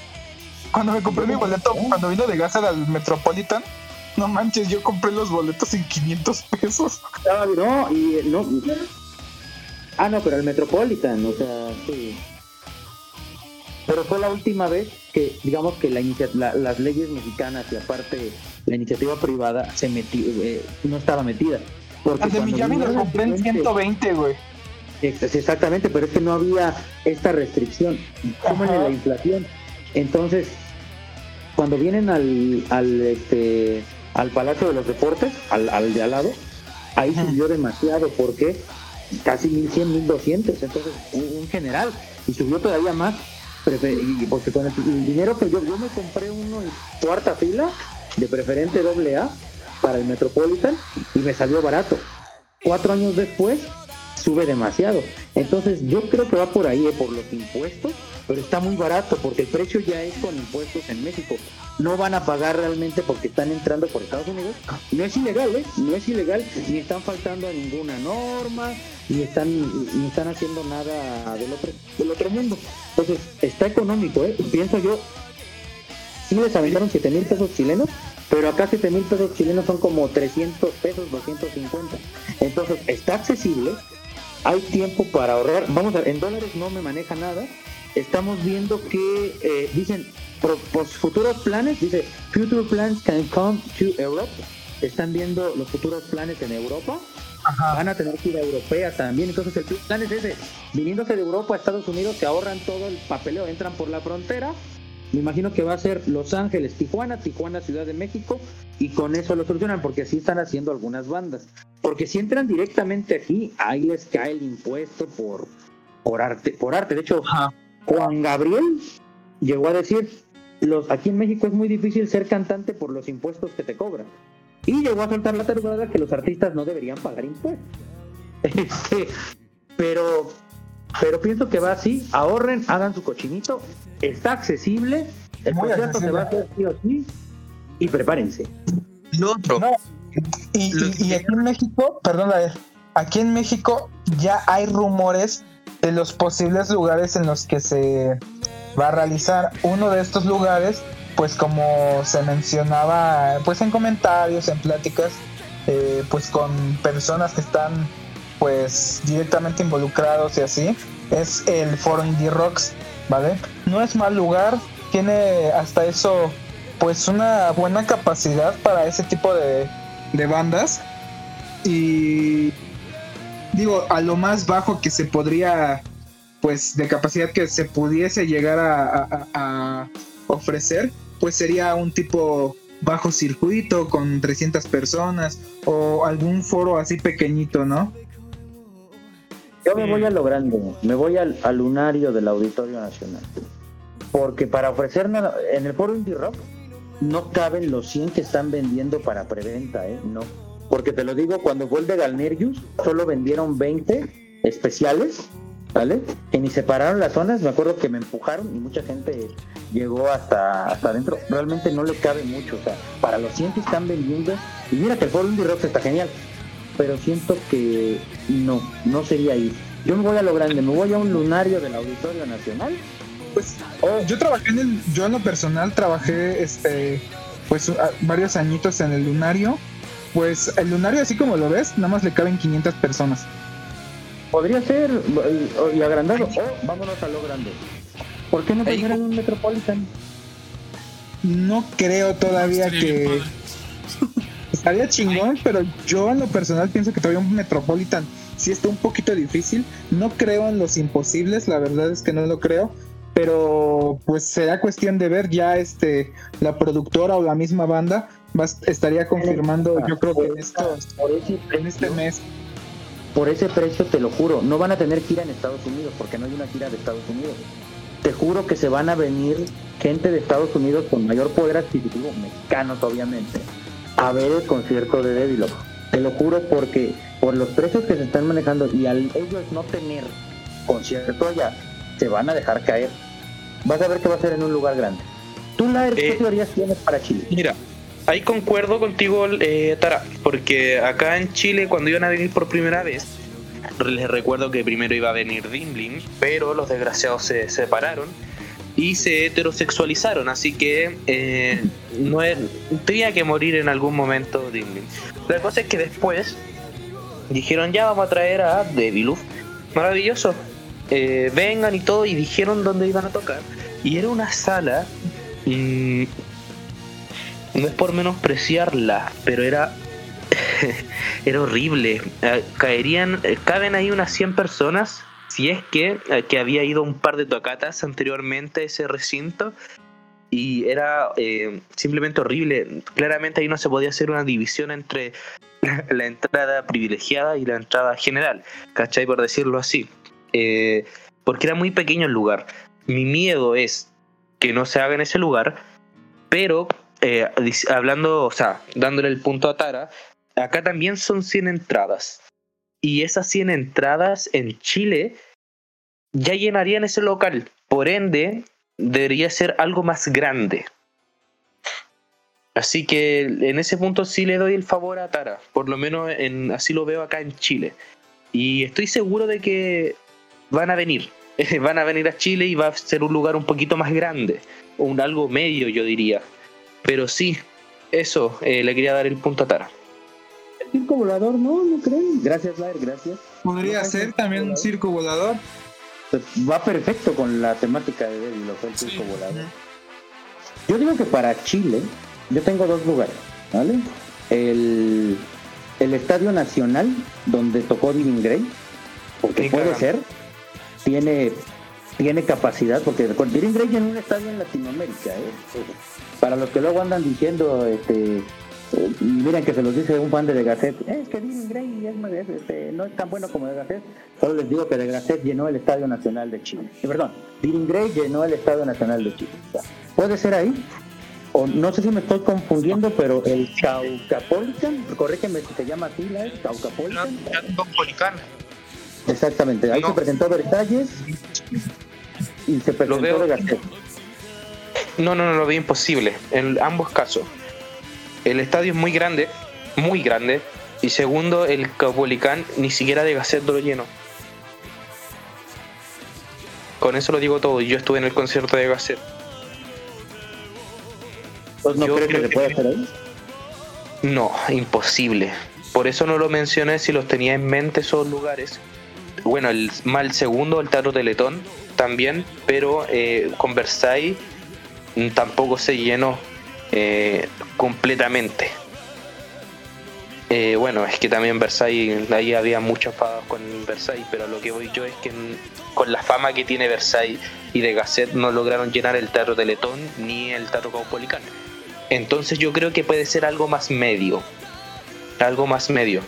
Cuando me compré mi boleto, cuando vino de gas al Metropolitan, no manches, yo compré los boletos en 500 pesos. Ah, no, y no. Ah, no, pero el Metropolitan, o sea, sí. Pero fue la última vez que, digamos que la, las leyes mexicanas y aparte la iniciativa privada se metió, eh, no estaba metida. Porque de Miami lo compré en 120, güey. Exactamente, pero es que no había esta restricción. Súmale la inflación. Entonces, cuando vienen al, al, este, al Palacio de los Deportes, al, al de al lado, ahí subió demasiado, porque casi 1100, 1200, entonces un, general, y subió todavía más, porque con el, dinero que yo, yo me compré uno en cuarta fila, de preferente doble A, para el Metropolitan, y me salió barato. Cuatro años después, sube demasiado. Entonces yo creo que va por ahí, eh, por los impuestos, pero está muy barato porque el precio ya es con impuestos en México. No van a pagar realmente porque están entrando por Estados Unidos. No es ilegal, ¿eh? No es ilegal, ni están faltando a ninguna norma, ni están, ni están haciendo nada del otro, del otro mundo. Entonces, está económico, ¿eh? Pienso yo, sí les aventaron 7 mil pesos chilenos, pero acá 7 mil pesos chilenos son como 300 pesos, 250. Entonces, está accesible, hay tiempo para ahorrar. Vamos a ver, en dólares no me maneja nada, estamos viendo que eh, dicen pues, futuros planes, dice future plans can come to Europe. Están viendo los futuros planes en Europa. Van a tener que ir a europea también. Entonces el plan es ese. Viniéndose de Europa a Estados Unidos, se ahorran todo el papeleo, entran por la frontera. Me imagino que va a ser Los Ángeles, Tijuana, Tijuana, Ciudad de México, y con eso lo solucionan, porque así están haciendo algunas bandas. Porque si entran directamente aquí, ahí les cae el impuesto por, por arte. Por arte. De hecho, Juan Gabriel llegó a decir, los, aquí en México es muy difícil ser cantante por los impuestos que te cobran. Y llegó a soltar la tercera que los artistas no deberían pagar impuestos. Este, pero, pero pienso que va así, ahorren, hagan su cochinito, está accesible, el concierto se va a hacer sí o sí, y prepárense. Lo otro. y, y, aquí en México, perdón, aquí en México ya hay rumores de los posibles lugares en los que se va a realizar uno de estos lugares, pues como se mencionaba pues en comentarios, en pláticas, eh, pues con personas que están pues directamente involucrados y así, es el Foro Indie Rocks, ¿vale? No es mal lugar, tiene hasta eso pues una buena capacidad para ese tipo de, de bandas y digo, a lo más bajo que se podría, pues de capacidad que se pudiese llegar a, ofrecer, pues sería un tipo bajo circuito con 300 personas o algún foro así pequeñito, ¿no? Yo me voy a lo grande, me voy al, lunario del Auditorio Nacional. Porque para ofrecer en el foro Indie Rock no caben los 100 que están vendiendo para preventa, ¿eh? No porque te lo digo, cuando fue el de Galnerius, solo vendieron 20 especiales, ¿vale? Que ni separaron las zonas, me acuerdo que me empujaron y mucha gente llegó hasta, hasta adentro. Realmente no le cabe mucho, o sea, para los 100 que están vendiendo, y mira que el Foro Indie Rocks está genial, pero siento que no, no sería ahí. Yo me voy a lo grande, me voy a un lunario del Auditorio Nacional Pues yo trabajé en el, yo en lo personal trabajé este pues varios añitos en el lunario. Pues el lunario así como lo ves, nada más le caben 500 personas. Podría ser y, y agrandado. O vámonos a lo grande. ¿Por qué no en un Metropolitan? No creo todavía que estaría chingón, pero yo en lo personal pienso que todavía un Metropolitan sí está un poquito difícil. No creo en los imposibles, la verdad es que no lo creo. Pero pues será cuestión de ver ya este la productora o la misma banda estaría confirmando yo creo que en estos Por ese, en este mes. por ese precio, te lo juro, no van a tener gira en Estados Unidos porque no hay una gira de Estados Unidos. Te juro que se van a venir gente de Estados Unidos con mayor poder adquisitivo, mexicanos obviamente, a ver el concierto de Devil Te lo juro porque por los precios que se están manejando y al ellos no tener concierto allá, se van a dejar caer. Vas a ver que va a ser en un lugar grande. ¿Tú, Laer, qué Eh, teorías tienes para Chile? Mira, ahí concuerdo contigo, eh, Tara, porque acá en Chile, cuando iban a venir por primera vez, les recuerdo que primero iba a venir Dimblin, pero los desgraciados se separaron y se heterosexualizaron, así que eh, no es- tenía que morir en algún momento Dimblin. La cosa es que después dijeron ya vamos a traer a Deviluf, maravilloso, eh, vengan y todo, y dijeron dónde iban a tocar, y era una sala mm, no es por menospreciarla, pero era era horrible. Eh, Caerían, eh, caben ahí unas 100 personas, si es que, eh, que había ido un par de tocatas anteriormente a ese recinto. Y era eh, simplemente horrible. Claramente ahí no se podía hacer una división entre la entrada privilegiada y la entrada general, ¿cachai? Por decirlo así. Porque era muy pequeño el lugar. Mi miedo es que no se haga en ese lugar, pero eh, hablando, o sea, dándole el punto a Tara, acá también son 100 entradas. Y esas 100 entradas en Chile ya llenarían ese local. Por ende, debería ser algo más grande. Así que en ese punto sí le doy el favor a Tara. Por lo menos en, así lo veo acá en Chile. Y estoy seguro de que van a venir. van a venir a Chile y va a ser un lugar un poquito más grande. Un algo medio, yo diría. Pero sí, eso, eh, le quería dar el punto a Tara. Circo volador, no, no creen. Gracias, Laer, gracias. Podría ser también un circo volador. Pues va perfecto con la temática de Devil Ojo, el circo volador. Yo digo que para Chile, yo tengo dos lugares, ¿vale? El, el Estadio Nacional, donde tocó Diving Grey, porque puede ser, tiene, tiene capacidad, porque Diving Grey en un estadio en Latinoamérica, ¿eh? Para los que luego andan diciendo, este, eh, miren que se los dice un fan de Degaset, "Eh, es que Diving Grey es este, no es tan bueno como Degaset. Solo les digo que Degaset llenó el Estadio Nacional de Chile. Eh, perdón, Diving Grey llenó el Estadio Nacional de Chile. O sea, puede ser ahí. O no sé si me estoy confundiendo, pero el Caucapolitan, corrígeme si se llama así, la Caucapolitan. Exactamente, ahí No. se presentó Versalles y se presentó veo. Degaset. No, no, no lo veo imposible. En ambos casos. El estadio es muy grande, muy grande. Y segundo, el Caupolicán ni siquiera de Gasset lo lleno. Con eso lo digo todo. y Yo estuve en el concierto de Gasset. ¿No Yo crees que creo se puede que- hacer ahí? No, imposible. Por eso no lo mencioné si los tenía en mente esos lugares. Bueno, el mal segundo, el Teatro Teletón, también, pero eh, con Versailles mm, tampoco se llenó eh, completamente. Eh, bueno, es que también Versailles, ahí había muchos enfadados con Versailles, pero lo que voy yo es que mm, con la fama que tiene Versailles y de Gasset no lograron llenar el Teatro Teletón ni el Teatro Caupolicán. Entonces yo creo que puede ser algo más medio. Algo más medio.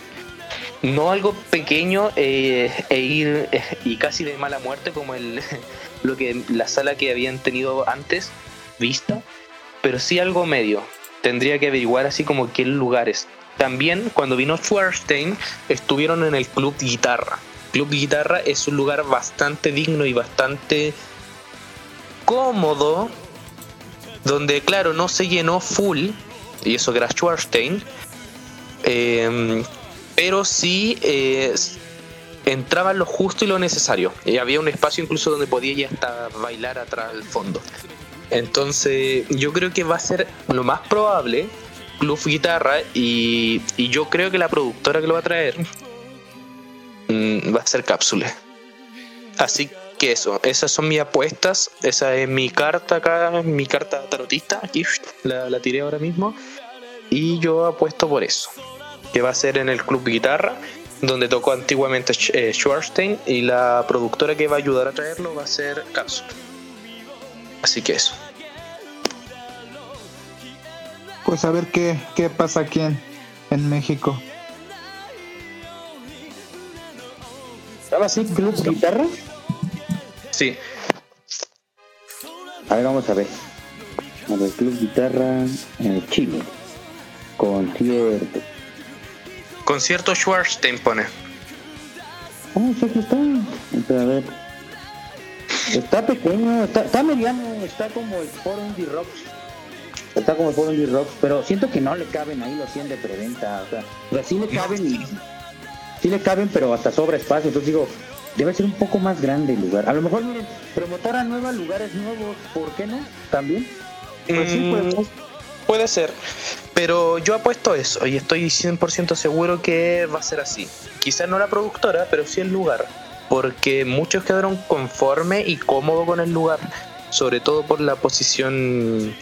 No algo pequeño eh, e ir eh, y casi de mala muerte como el lo que la sala que habían tenido antes vista, pero sí algo medio. Tendría que averiguar así como qué lugares. También cuando vino Schwarstein estuvieron en el Club Guitarra. Club Guitarra es un lugar bastante digno y bastante cómodo donde claro no se llenó full y eso que era Schwarstein eh, pero sí eh, entraba lo justo y lo necesario. Y había un espacio incluso donde podía ya hasta bailar atrás del fondo. Entonces, yo creo que va a ser lo más probable Club Guitarra y, y yo creo que la productora que lo va a traer mm, va a ser Cápsule. Así que eso, esas son mis apuestas, esa es mi carta acá, mi carta tarotista, aquí la tiré ahora mismo y yo apuesto por eso, que va a ser en el Club Guitarra donde tocó antiguamente eh, Schwarzstein y la productora que va a ayudar a traerlo va a ser Cápsula. Así que eso. Pues a ver qué, qué pasa aquí en, en México. ¿Estaba así Club Guitarra? Sí, A ver, vamos a ver. A ver, Club Guitarra eh, Chile. Concierto. Concierto Schwarzstein pone. Oh, sí, aquí está. A ver. Está pequeño, está, está mediano, está como el Foro Indie Rocks. Está como el Foro Indie Rocks, pero siento que no le caben ahí los 100 de preventa. O sea, o sea, sí le caben y. Sí le caben, pero hasta sobra espacio. Entonces digo, debe ser un poco más grande el lugar. A lo mejor, miren, promotora nueva, lugares nuevos, ¿por qué no? También. Pues sí, Mm, pues, Puede ser, pero yo apuesto eso y estoy 100% seguro que va a ser así. Quizás no la productora, pero sí el lugar, porque muchos quedaron conformes y cómodos con el lugar, sobre todo por la posición,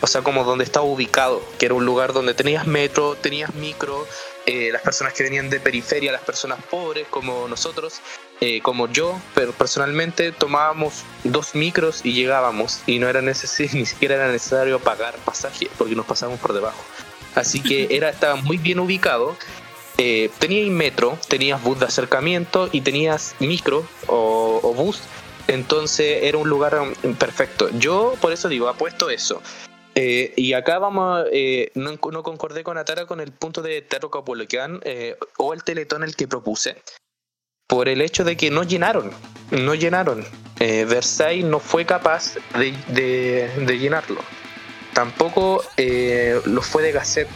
o sea, como donde estaba ubicado, que era un lugar donde tenías metro, tenías micro, eh, las personas que venían de periferia, las personas pobres como nosotros, eh, como yo, pero personalmente tomábamos dos micros y llegábamos y no era necesario, ni siquiera era necesario pagar pasaje porque nos pasábamos por debajo. Así que era, estaba muy bien ubicado. Eh, tenías metro, tenías bus de acercamiento y tenías micro o, o bus. Entonces era un lugar um, perfecto. Yo por eso digo, apuesto eso. Eh, y acá vamos, eh, no, no concordé con Atara con el punto de Teatro Capolicán eh, o el teletón el que propuse por el hecho de que no llenaron, no llenaron. Eh, Versailles no fue capaz de, de- de llenarlo. Tampoco eh, lo fue de Gasset.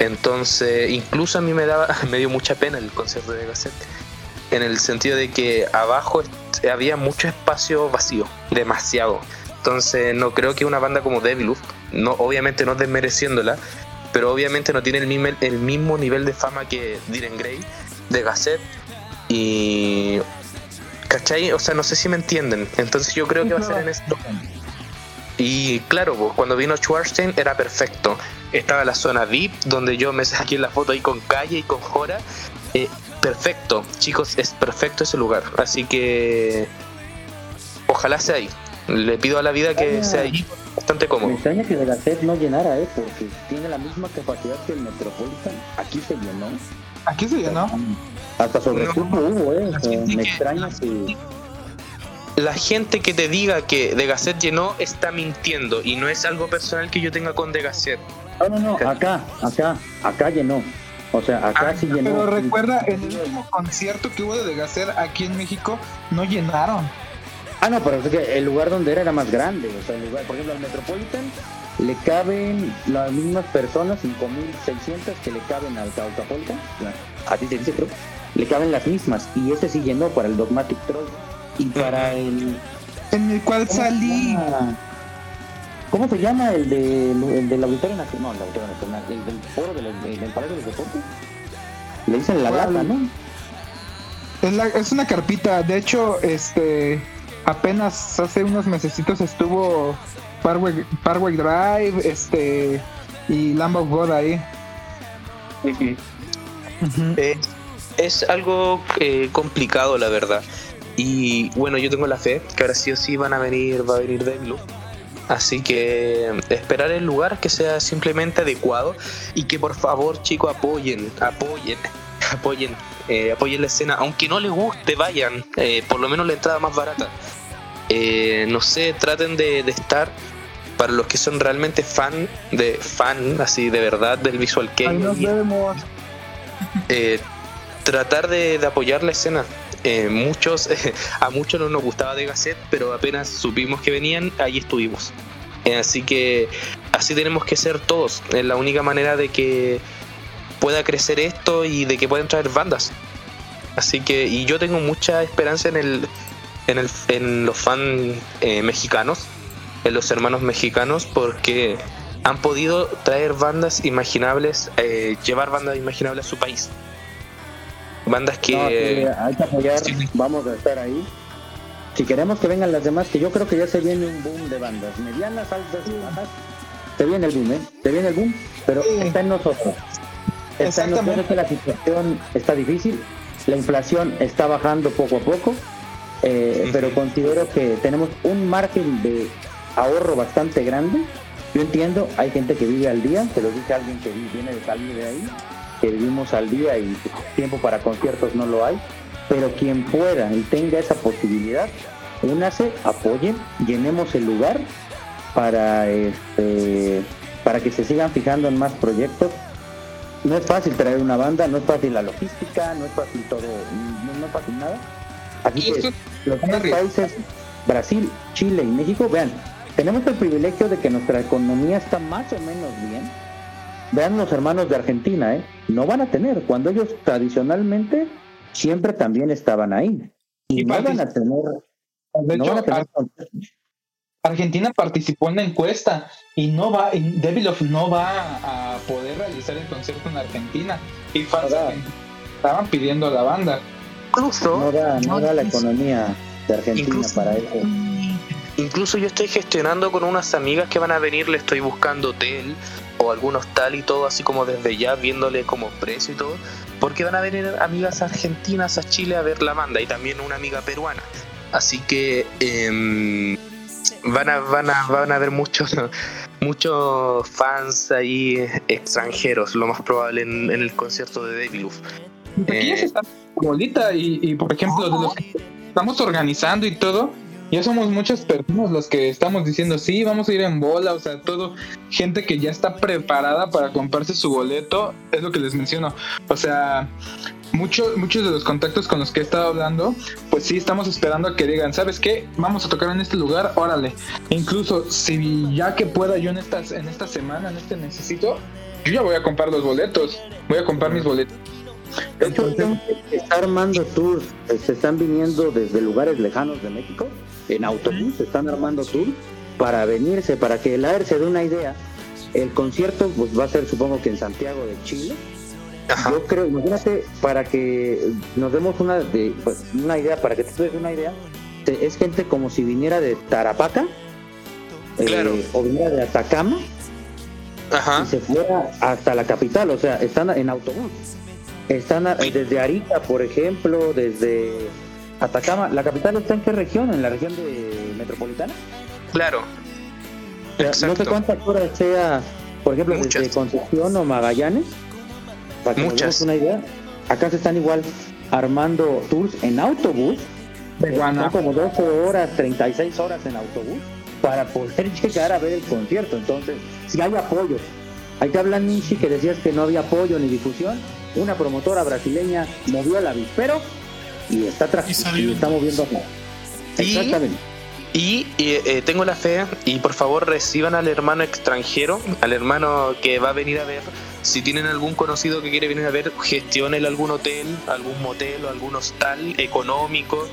Entonces, incluso a mí me daba, me dio mucha pena el concierto de Gasset. En el sentido de que abajo había mucho espacio vacío, demasiado. Entonces, no creo que una banda como Deviluf, no, obviamente no desmereciéndola, pero obviamente no tiene el mismo, el mismo nivel de fama que Diren Grey, de Gasset, y. ¿Cachai? O sea, no sé si me entienden. Entonces yo creo que va a ser en esto. Y claro, pues, cuando vino Schwarzstein era perfecto. Estaba la zona VIP, donde yo me saqué la foto ahí con Calle y con Jora. Eh, perfecto, chicos, es perfecto ese lugar. Así que. Ojalá sea ahí. Le pido a la vida que Ah. sea ahí bastante Me cómodo. extraña que de la SED no llenara, ¿eh? Porque tiene la misma capacidad que el Metropolitan. Aquí se llenó. Aquí se llenó. Hasta sobre No. hubo, ¿eh? Me que- extraña que... La gente que te diga que De Gasset llenó está mintiendo y no es algo personal que yo tenga con De Gasset. No, no, no, acá, acá, acá llenó. O sea, acá Ah, sí llenó. Pero recuerda, en el último concierto que hubo de Degacer aquí en México, no llenaron. Ah, no, pero es que el lugar donde era era más grande. O sea, el lugar, por ejemplo, al Metropolitan le caben las mismas personas, 5.600 que le caben al Caucapolitan. Así se dice, creo. Le caben las mismas. Y ese sí llenó para el Dogmatic Troll. Y para el... En el cual ¿cómo se salí. ¿Cómo se llama el, de, el del Auditorio Nacional? No, el Auditorio Nacional. El del foro de los- del Palacio de los Deportes. Le dicen la lata, ¿no? Es, la- es una carpita. De hecho, este apenas hace unos mesecitos estuvo Parkway, Parkway Drive, este y Lamb of God ahí. Eh, es algo eh, complicado, la verdad. Y bueno, yo tengo la fe que ahora sí o sí van a venir, va a venir Devlu. Así que esperar el lugar que sea simplemente adecuado y que por favor, chicos, apoyen, apoyen, apoyen, eh, apoyen la escena. Aunque no les guste, vayan, eh, por lo menos la entrada más barata. Eh, no sé, traten de, de estar para los que son realmente fan de fan, así de verdad del visual vemos. eh, tratar de, de apoyar la escena. Eh, muchos, a muchos no nos gustaba de Gasset, pero apenas supimos que venían, ahí estuvimos. Así que así tenemos que ser todos. Es la única manera de que pueda crecer esto y de que puedan traer bandas. Así que, y yo tengo mucha esperanza en el, en el, en los fans eh, mexicanos, en los hermanos mexicanos, porque han podido traer bandas imaginables, eh, llevar bandas imaginables a su país. Bandas que. No, sí, hay que apoyar, Sí. vamos a estar ahí. Si queremos que vengan las demás, que yo creo que ya se viene un boom de bandas medianas, altas y bajas. Se viene el boom, ¿eh? Se viene el boom, pero Sí. está en nosotros. Exactamente. que la situación está difícil, la inflación está bajando poco a poco, eh, pero considero que tenemos un margen de ahorro bastante grande. Yo entiendo, hay gente que vive al día, se lo dice alguien que vi- viene de salir de ahí, que vivimos al día y tiempo para conciertos no lo hay, pero quien pueda y tenga esa posibilidad, únase, apoyen, llenemos el lugar para este para que se sigan fijando en más proyectos. No es fácil traer una banda, no es fácil la logística, no es fácil todo, no, no es fácil nada. Así que los tres países, Brasil, Chile y México, vean, tenemos el privilegio de que nuestra economía está más o menos bien. Vean los hermanos de Argentina, ¿eh? No van a tener, cuando ellos tradicionalmente siempre también estaban ahí. Y, Y no van a tener, De no hecho, van a tener Ar- Argentina participó en la encuesta y no va, y Devilov no va a poder realizar el concierto en Argentina. Y estaban pidiendo a la banda. Incluso. no da, no da la economía de Argentina Incluso- para eso. Incluso yo estoy gestionando con unas amigas que van a venir, le estoy buscando hotel o algún hostal y todo, así como desde ya viéndole como precio y todo, porque van a venir amigas argentinas a Chile a ver la banda y también una amiga peruana. Así que van a van a van a haber muchos muchos fans ahí extranjeros, lo más probable en, en el concierto de Deviluf. Aquí Eh. está bolita y, y, por ejemplo, de los que estamos organizando y todo, ya somos muchas personas los que estamos diciendo, sí, vamos a ir en bola, o sea, todo, gente que ya está preparada para comprarse su boleto, es lo que les menciono. O sea, muchos muchos de los contactos con los que he estado hablando, pues sí, estamos esperando a que digan, ¿sabes qué? Vamos a tocar en este lugar, órale. Incluso si ya que pueda yo en, estas, en esta semana, en este necesito, yo ya voy a comprar los boletos, voy a comprar mis boletos. Que está armando tours, eh, se están viniendo desde lugares lejanos de México, en autobús, se están armando tours para venirse, para que el AER se dé una idea. El concierto pues, va a ser, supongo que en Santiago de Chile. Ajá. Yo creo, imagínate, para que nos demos una, de, pues, una idea, para que te des una idea, es gente como si viniera de Tarapaca, eh, Claro. o viniera de Atacama, Ajá. y se fuera hasta la capital, o sea, están en autobús. Están a- desde Arica, por ejemplo, desde Atacama. ¿La capital está en qué región? ¿En la región de metropolitana? Claro. O sea, no sé cuántas horas sea, por ejemplo, desde Muchas. Concepción o Magallanes. Para que Muchas. una idea. Acá se están igual armando tours en autobús. De. Son como 12 horas, 36 horas en autobús para poder llegar a ver el concierto. Entonces, si hay apoyo. Hay que hablar, Nishi, que decías que no había apoyo ni difusión. Una promotora brasileña movió el avispero y está, tra- Y y está moviendo. Y- Exactamente. Y eh, eh, tengo la fe y por favor reciban al hermano extranjero, al hermano que va a venir a ver. Si tienen algún conocido que quiere venir a ver, gestionen algún hotel, algún motel o algún hostal económico.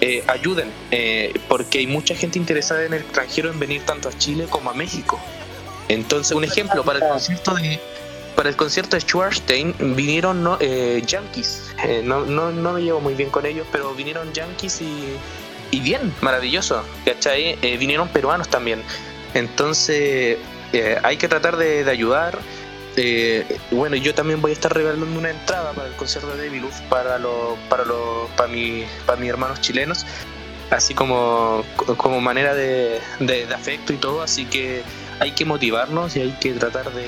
eh, ayuden, eh, porque hay mucha gente interesada en el extranjero en venir tanto a Chile como a México. Entonces, un ejemplo, para el concierto de para el concierto de Schwarstein vinieron no, eh, Yankees. Eh, no, no, no me llevo muy bien con ellos, pero vinieron Yankees y, y bien, maravilloso. ¿Cachai? Eh, vinieron peruanos también. Entonces, hay que tratar de, de ayudar. Eh, bueno, yo también voy a estar regalando una entrada para el concierto de Deviluf para los para los para mi, para mis hermanos chilenos, así como, como manera de, de- de afecto y todo. Así que hay que motivarnos y hay que tratar de,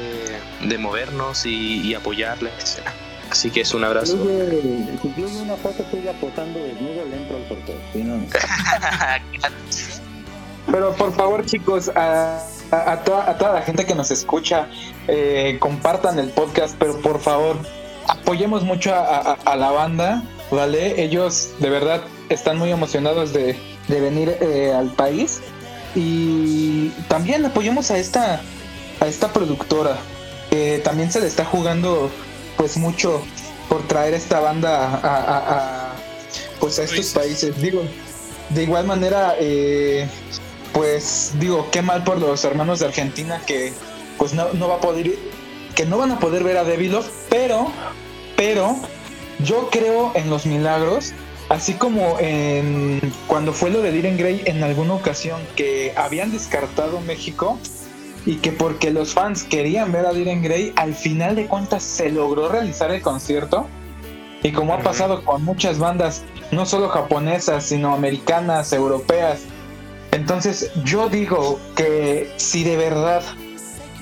de movernos y, y apoyar la escena. Así que es un abrazo. Incluye, incluye una foto tuya posando desnudo, le entro al sorteo. Si no, no. Pero por favor, chicos, a, a- a toda, a toda la gente que nos escucha, eh, compartan el podcast, pero por favor, apoyemos mucho a, a- la banda, ¿vale? Ellos de verdad están muy emocionados de, de venir eh, al país. Y también apoyemos a esta, a esta productora, que también se le está jugando pues mucho por traer esta banda a, a- a- pues a estos países. Digo, de igual manera, eh, pues digo, qué mal por los hermanos de Argentina que pues no, no va a poder que no van a poder ver a Devilov, pero, pero yo creo en los milagros, así como en cuando fue lo de Diren Grey en alguna ocasión que habían descartado México y que porque los fans querían ver a Diren Grey, al final de cuentas se logró realizar el concierto. Y como ha pasado con muchas bandas, no solo japonesas, sino americanas, europeas. Entonces yo digo que si de verdad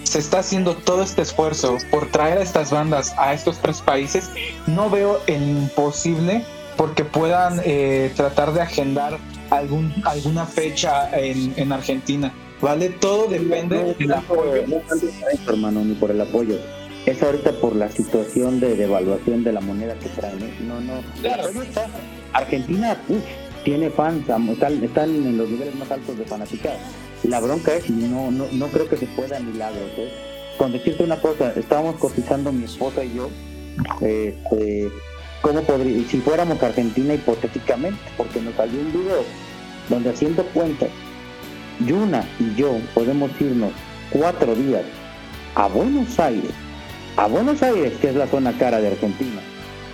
se está haciendo todo este esfuerzo por traer a estas bandas a estos tres países, no veo el imposible porque puedan eh, tratar de agendar algún, alguna fecha en, en Argentina. ¿Vale? Todo depende del apoyo. No tanto por eso, hermano, ni por el apoyo. Es ahorita por la situación de devaluación de la moneda que traen. ¿eh? No, no. Claro. Argentina uf, tiene fans, están, están en los niveles más altos de fanaticada. La bronca es, no, no, no creo que se pueda milagros. ¿eh? Con decirte una cosa, estábamos cotizando mi esposa y yo, este, ¿cómo podría, si fuéramos Argentina hipotéticamente, porque nos salió un video donde haciendo cuentas, Yuna y yo podemos irnos cuatro días a Buenos Aires, a Buenos Aires, que es la zona cara de Argentina,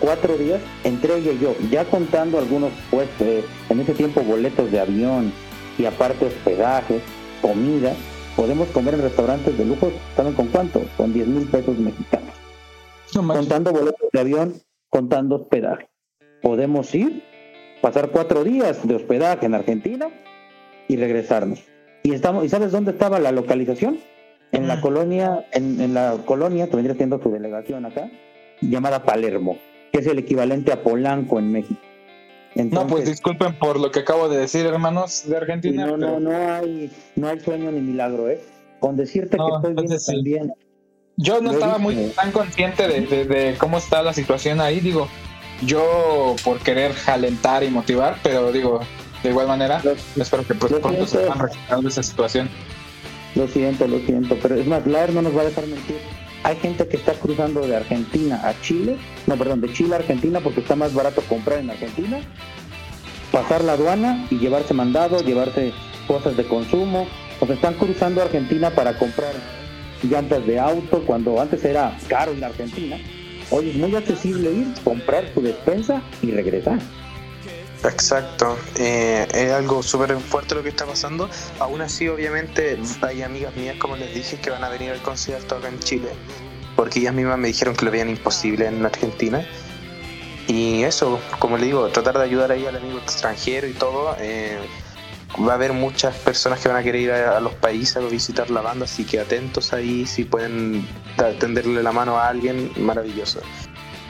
cuatro días entre ella y yo, ya contando algunos, pues, eh, en ese tiempo boletos de avión y aparte hospedaje, comida, podemos comer en restaurantes de lujo, ¿saben con cuánto? Con 10 mil pesos mexicanos, No contando boletos de avión, contando hospedaje. Podemos ir, pasar cuatro días de hospedaje en Argentina y regresarnos. Y estamos, ¿y sabes dónde estaba la localización? En la Mm. colonia, en, en la colonia que vendría siendo su delegación acá, llamada Palermo, que es el equivalente a Polanco en México. No, pues disculpen por lo que acabo de decir, hermanos de Argentina. no, pero no, no hay, no hay sueño ni milagro, ¿eh? Con decirte No, que estoy sí. también Yo no estaba muy tan consciente de, de- de cómo está la situación ahí, digo, yo por querer alentar y motivar, pero digo, de igual manera, espero que pues pronto se puedan recuperar de esa situación. Lo siento, lo siento, pero es más, Laer no nos va a dejar mentir. Hay gente que está cruzando de Argentina a Chile, no, perdón, de Chile a Argentina porque está más barato comprar en Argentina, pasar la aduana y llevarse mandado, llevarse cosas de consumo. O sea, están cruzando Argentina para comprar llantas de auto cuando antes era caro en Argentina. Hoy es muy accesible ir, comprar su despensa y regresar. Exacto, eh, es algo súper fuerte lo que está pasando. Aún así, obviamente, hay amigas mías, como les dije, que van a venir al concierto acá en Chile, porque ellas mismas me dijeron que lo veían imposible en Argentina. Y eso, como le digo, tratar de ayudar ahí al amigo extranjero y todo. eh, va a haber muchas personas que van a querer ir a, a los países a visitar la banda, así que atentos ahí, si pueden tenderle la mano a alguien, maravilloso.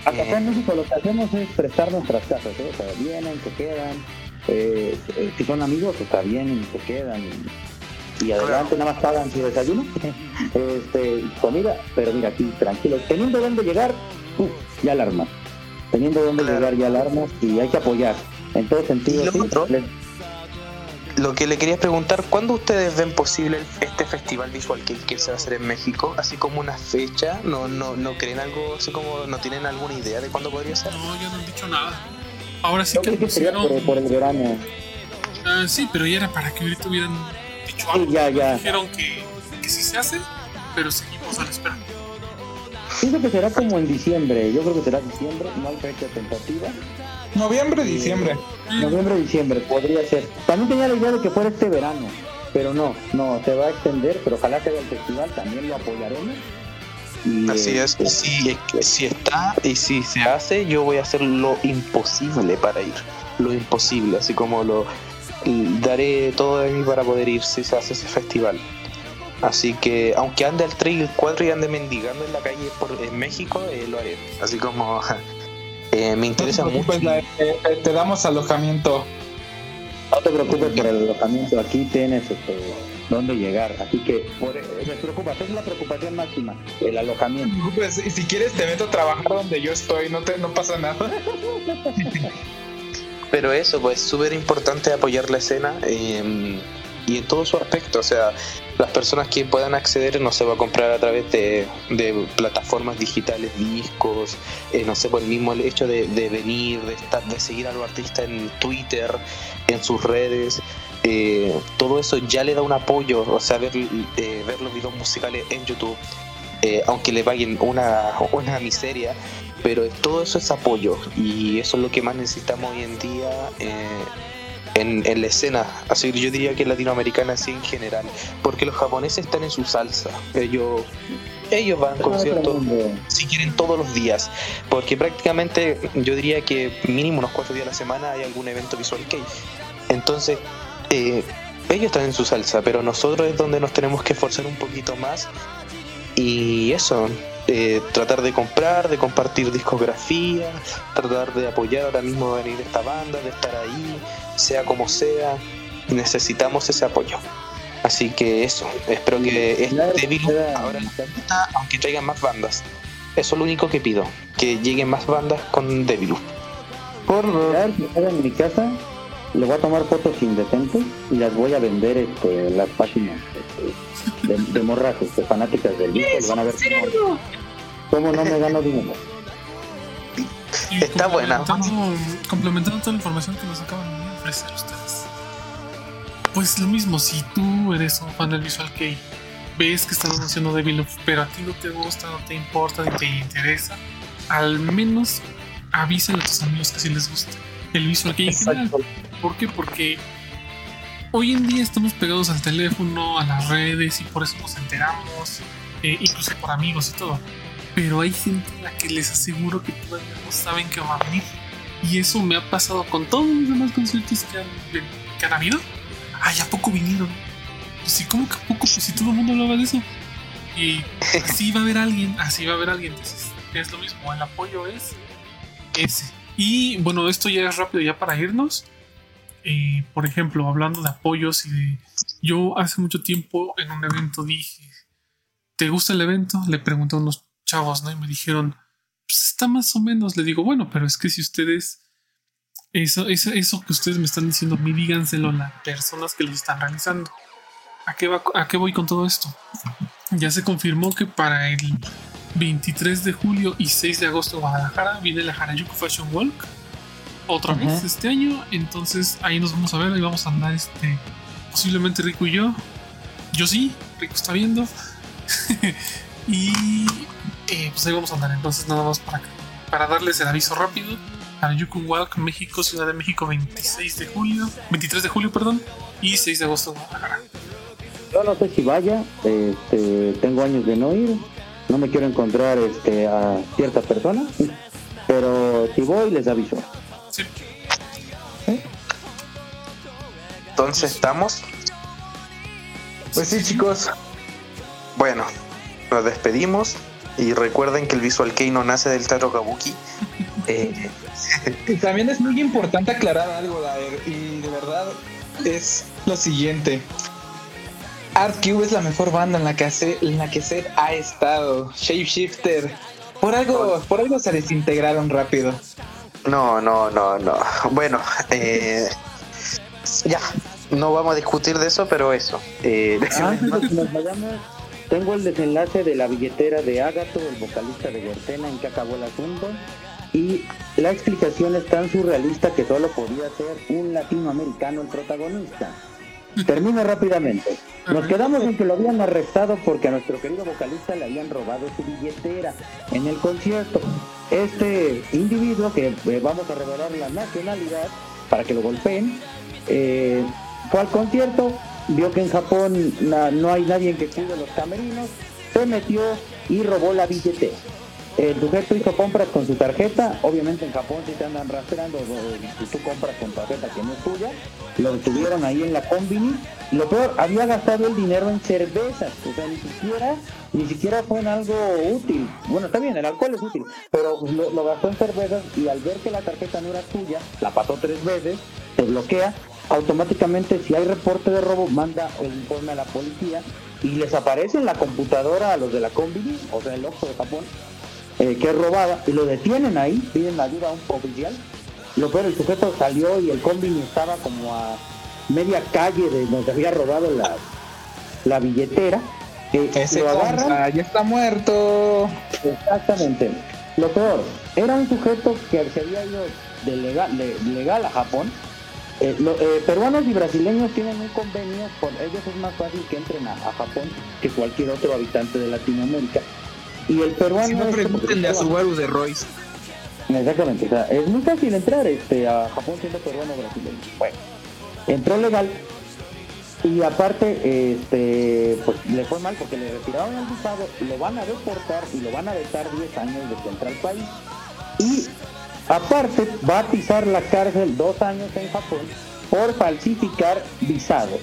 Acá Eh. en México lo que hacemos es prestar nuestras casas, ¿eh? o sea, vienen, se quedan, eh, eh, si son amigos, o sea, vienen, se quedan y, y adelante nada más pagan su desayuno, este, comida, pero mira aquí tranquilos, teniendo dónde llegar, uf, ya la armas, teniendo dónde Claro. llegar ya la armas y hay que apoyar, en todo sentido, Y lo sí, otro, les- Lo que le quería preguntar, ¿cuándo ustedes ven posible este festival visual que, que se va a hacer en México? Así como una fecha, ¿no, no, no creen algo, así como no tienen alguna idea de cuándo podría ser? No, ya no han dicho nada. Ahora sí yo que creo que sería por, por el verano, Ah, sí, pero ya era para que ahorita hubieran dicho Sí, algo. ya, ya. Dijeron que, que sí se hace, pero seguimos a la espera. pienso que será como en diciembre, yo creo que será diciembre, no hay fecha tentativa, Noviembre, diciembre. Noviembre, diciembre, podría ser. También tenía la idea de que fuera este verano, pero no, no, se va a extender, pero ojalá que el festival, también lo apoyaremos. Y, Así es, este, si, si está y si se hace, yo voy a hacer lo imposible para ir. Lo imposible, así como lo daré todo de mí para poder ir si se hace ese festival. Así que, aunque ande al 3 y el 4 y ande mendigando en la calle por, en México, eh, lo haré. Así como eh, me No te interesa mucho. la- eh, eh, te damos alojamiento. No te preocupes por el alojamiento, aquí tienes este, dónde llegar. Así que, por, me preocupa, es la preocupación máxima, el alojamiento. y si quieres te meto a trabajar donde yo estoy, no, te, no pasa nada. Pero eso, pues súper importante apoyar la escena. eh, y en todo su aspecto. O sea, las personas que puedan acceder, no se va a comprar a través de, de plataformas digitales, discos, eh, no sé, por el mismo hecho de, de venir, de, estar, de seguir a los artistas en Twitter, en sus redes. eh, todo eso ya le da un apoyo, o sea, ver, eh, ver los videos musicales en YouTube, eh, aunque le paguen una, una miseria, pero todo eso es apoyo y eso es lo que más necesitamos hoy en día eh, en, en la escena, así yo diría que latinoamericana así en general, porque los japoneses están en su salsa, ellos, ellos van a conciertos si quieren todos los días, porque prácticamente yo diría que mínimo unos cuatro días a la semana hay algún evento visual que entonces eh, ellos están en su salsa, pero nosotros es donde nos tenemos que esforzar un poquito más. Y eso, eh, tratar de comprar, de compartir discografía, tratar de apoyar ahora mismo venir esta banda, de estar ahí, sea como sea, necesitamos ese apoyo. Así que eso, espero que este Devil ahora en la lista, aunque traigan más bandas. Eso es lo único que pido, que lleguen más bandas con Devil. Por en mi casa, le voy a tomar fotos indecentes y las voy a vender este, en las páginas este, de, de morras este, fanáticas del disco y van a ver cómo, cómo no me gano dinero. Está buena. complementando- Complementando toda la información que nos acaban de ofrecer ustedes. Pues lo mismo, si tú eres un fan del Visual Kei, ves que están anunciando Devil pero a ti no te gusta, no te importa, ni te interesa, al menos avísale a tus amigos que sí les gusta el Visual Kei en general. ¿Por qué? Porque hoy en día estamos pegados al teléfono, a las redes y por eso nos enteramos, eh, incluso por amigos y todo. Pero hay gente a la que les aseguro que todavía no saben que va a venir. Y eso me ha pasado con todos los demás conciertos que han, que han habido. Ay, ¿a poco vinieron? Pues sí, ¿cómo que a poco? Pues si todo el mundo hablaba de eso. Y así va a haber alguien, así va a haber alguien. Entonces es lo mismo, el apoyo es ese. Y bueno, esto ya es rápido ya para irnos. Por ejemplo, hablando de apoyos y de... Yo hace mucho tiempo en un evento dije, ¿te gusta el evento? Le pregunté a unos chavos, ¿no? Y me dijeron, pues está más o menos. Le digo, bueno, pero es que si ustedes... Eso, eso, eso que ustedes me están diciendo, mí díganselo a las personas que les están realizando. ¿A qué, va, ¿A qué voy con todo esto? Ya se confirmó que para el 23 de julio y 6 de agosto en Guadalajara viene la Harajuku Fashion Walk otra vez este año. Entonces ahí nos vamos a ver, ahí vamos a andar este posiblemente Rico y yo. Yo sí, Rico está viendo. y eh, pues ahí vamos a andar. Entonces nada más para, para darles el aviso rápido. Harajuku Walk México, Ciudad de México 26 de julio, 23 de julio, perdón, y 6 de agosto en Guadalajara. Yo no sé si vaya, este, tengo años de no ir, no me quiero encontrar este, a cierta persona, pero si voy les aviso. Sí. Entonces estamos. Pues sí, chicos. Bueno, nos despedimos y recuerden que el Visual Kei no nace del Taro Kabuki. Eh, Y también es muy importante aclarar algo, Daer, y de verdad es lo siguiente. ArtCube es la mejor banda en la que hace, en la que Seth ha estado. Shapeshifter. Por algo, por algo se desintegraron rápido. No, no, no, no. Bueno, eh, ya. No vamos a discutir de eso, pero eso. Eh, nos vayamos, tengo el desenlace de la billetera de Ágato, el vocalista de Gertena, en que acabó el asunto. Y la explicación es tan surrealista que solo podía ser un latinoamericano el protagonista. Termino rápidamente. Nos quedamos en que lo habían arrestado porque a nuestro querido vocalista le habían robado su billetera en el concierto. Este individuo, que eh, vamos a revelar la nacionalidad para que lo golpeen, eh, fue al concierto, vio que en Japón na- no hay nadie que cuide los camerinos, se metió y robó la billetera. El sujeto hizo compras con su tarjeta, obviamente en Japón si te andan rastreando, si tú compras con tarjeta que no es tuya, lo detuvieron ahí en la combini. Lo peor, había gastado el dinero en cervezas, o sea, ni siquiera, ni siquiera fue en algo útil. Bueno, está bien, el alcohol es útil, pero lo, lo gastó en cervezas y al ver que la tarjeta no era tuya, la pasó tres veces, se bloquea, automáticamente si hay reporte de robo, manda el informe a la policía y les aparece en la computadora a los de la combini, o sea, el ojo de Japón, eh, que es robada y lo detienen ahí, piden ayuda a un oficial. Lo peor, el sujeto salió y el combini estaba como a media calle de donde había robado la, la billetera. eh, Ese lo agarran, ya está muerto. Exactamente. Lo peor, era un sujeto que se había ido de legal, de- legal a Japón. Eh, lo- eh, peruanos y brasileños tienen un convenio, por ellos es más fácil que entren a, a Japón que cualquier otro habitante de Latinoamérica. Y el peruano... Si no, pregúntenle a Subaru de Royce. Exactamente, o sea, es muy fácil entrar este, a Japón siendo peruano o brasileño. Bueno, entró legal y aparte este, pues le fue mal porque le retiraron el visado, lo van a deportar y lo van a vetar 10 años de que entra al país. Y aparte va a pisar la cárcel dos años en Japón por falsificar visado.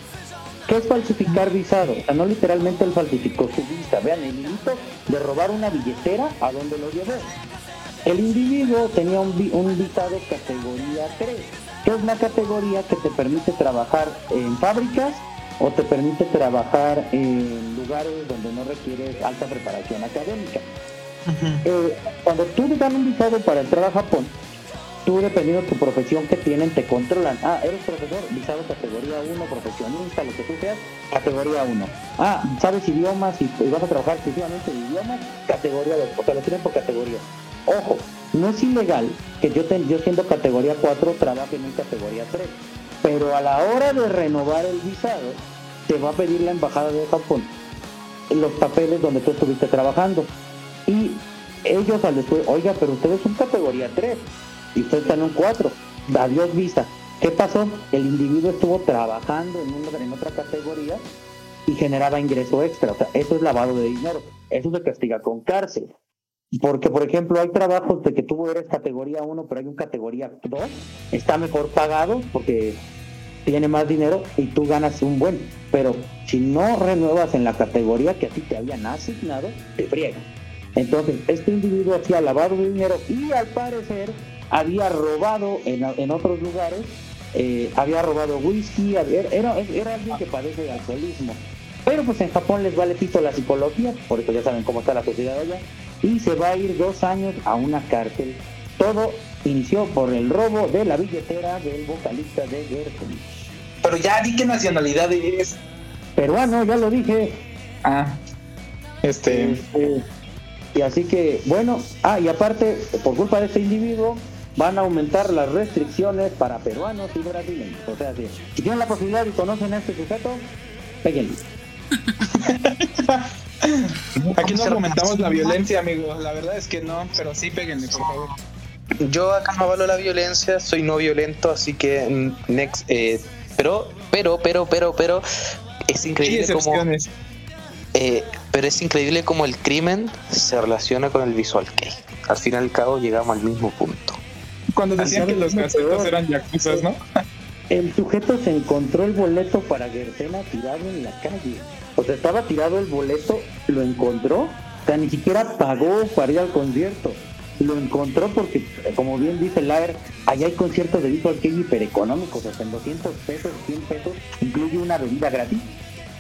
¿Qué es falsificar visado? O sea, no literalmente él falsificó su visa. Vean, el delito de robar una billetera, ¿a dónde lo llevó? El individuo tenía un, un visado categoría 3, que es una categoría que te permite trabajar en fábricas o te permite trabajar en lugares donde no requieres alta preparación académica. Eh, cuando tú te dan un visado para entrar a Japón, tú dependiendo de tu profesión que tienen, te controlan. Ah, eres profesor, visado categoría 1, profesionista, lo que tú seas, categoría 1. Ah, sabes idiomas y, vas a trabajar exclusivamente en idiomas, categoría 2. O sea, lo tienen por categoría. Ojo, no es ilegal que yo, ten- yo siendo categoría 4 trabaje en un categoría 3. Pero a la hora de renovar el visado, te va a pedir la embajada de Japón los papeles donde tú estuviste trabajando. Y ellos al después, oiga, pero usted es un categoría 3 y está en un 4. Adiós visa. ¿Qué pasó? El individuo estuvo trabajando en, una- en otra categoría y generaba ingreso extra. O sea, eso es lavado de dinero. Eso se castiga con cárcel. Porque, por ejemplo, hay trabajos de que tú eres categoría 1, pero hay un categoría 2. Está mejor pagado porque tiene más dinero y tú ganas un buen. Pero si no renuevas en la categoría que a ti te habían asignado, te friegan. Entonces, este individuo hacía lavado de dinero y al parecer había robado en, en otros lugares, eh, había robado whisky, había- era, era alguien que padece de alcoholismo. Pero pues en Japón les vale pito la psicología, por eso ya saben cómo está la sociedad allá, y se va a ir dos años a una cárcel. Todo inició por el robo de la billetera del vocalista de Gertrude. Pero ya di qué nacionalidad es. Peruano, ya lo dije. Ah, este. Este, y así que, bueno, ah, y aparte, por culpa de este individuo, van a aumentar las restricciones para peruanos y brasileños. O sea, si, si tienen la posibilidad y conocen a este sujeto, péguenle. Aquí no fomentamos la violencia, amigo. La verdad es que no, pero sí péguenle, por favor. Yo acá no avalo la violencia, soy no violento, así que mm, next. eh, pero, pero, pero, pero, pero es increíble como, excepciones. eh, pero es increíble como el crimen se relaciona con el visual kei. Al fin y al cabo llegamos al mismo punto. Cuando decían que ¿sabes los casetos eran yacuzas, ¿no? El sujeto se encontró el boleto para Gertena tirado en la calle. O sea, estaba tirado el boleto, lo encontró, o sea, ni siquiera pagó para ir al concierto. Lo encontró porque, como bien dice Laer, allá hay conciertos de Visual Kei hipereconómicos, o sea, en 200 pesos, 100 pesos, incluye una bebida gratis.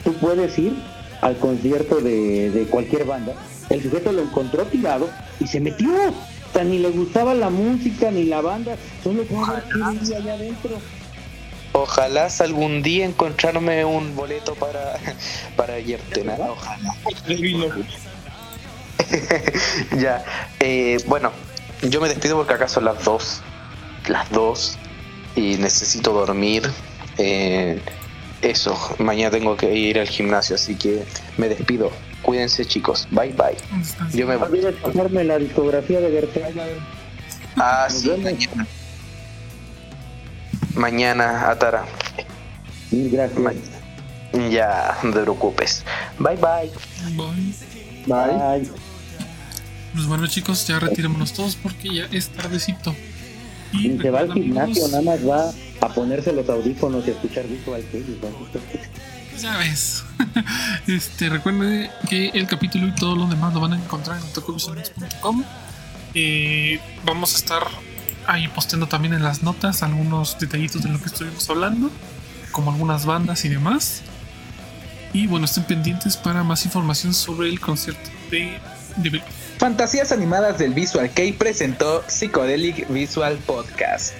Tú puedes ir al concierto de, de cualquier banda. El sujeto lo encontró tirado y se metió. O sea, ni le gustaba la música ni la banda, solo vivía allá adentro. Ojalá algún día encontrarme un boleto para, para Yertena. Ojalá. ya, eh, bueno, yo me despido porque acá son las dos. Las dos. Y necesito dormir. Eh, eso, mañana tengo que ir al gimnasio, así que me despido. Cuídense chicos, bye bye. Yo me No voy. olvides pasarme la discografía de Gertrude. Ah, sí, mañana. Mañana, Atara. Mil gracias. Ya, no te preocupes. Bye bye. Bye. Bye. Pues bueno chicos, ya retirémonos todos porque ya es tardecito. Y se va al gimnasio, amigos, nada más va a ponerse los audífonos y escuchar Visual Kei. Ya ves. Este, recuerden que el capítulo y todo lo demás lo van a encontrar en otakuvisiones.com. Eh, vamos a estar ahí posteando también en las notas algunos detallitos de lo que estuvimos hablando, como algunas bandas y demás. Y bueno, estén pendientes para más información sobre el concierto de, Fantasías animadas del Visual Kei presentó Psychedelic Visual Podcast.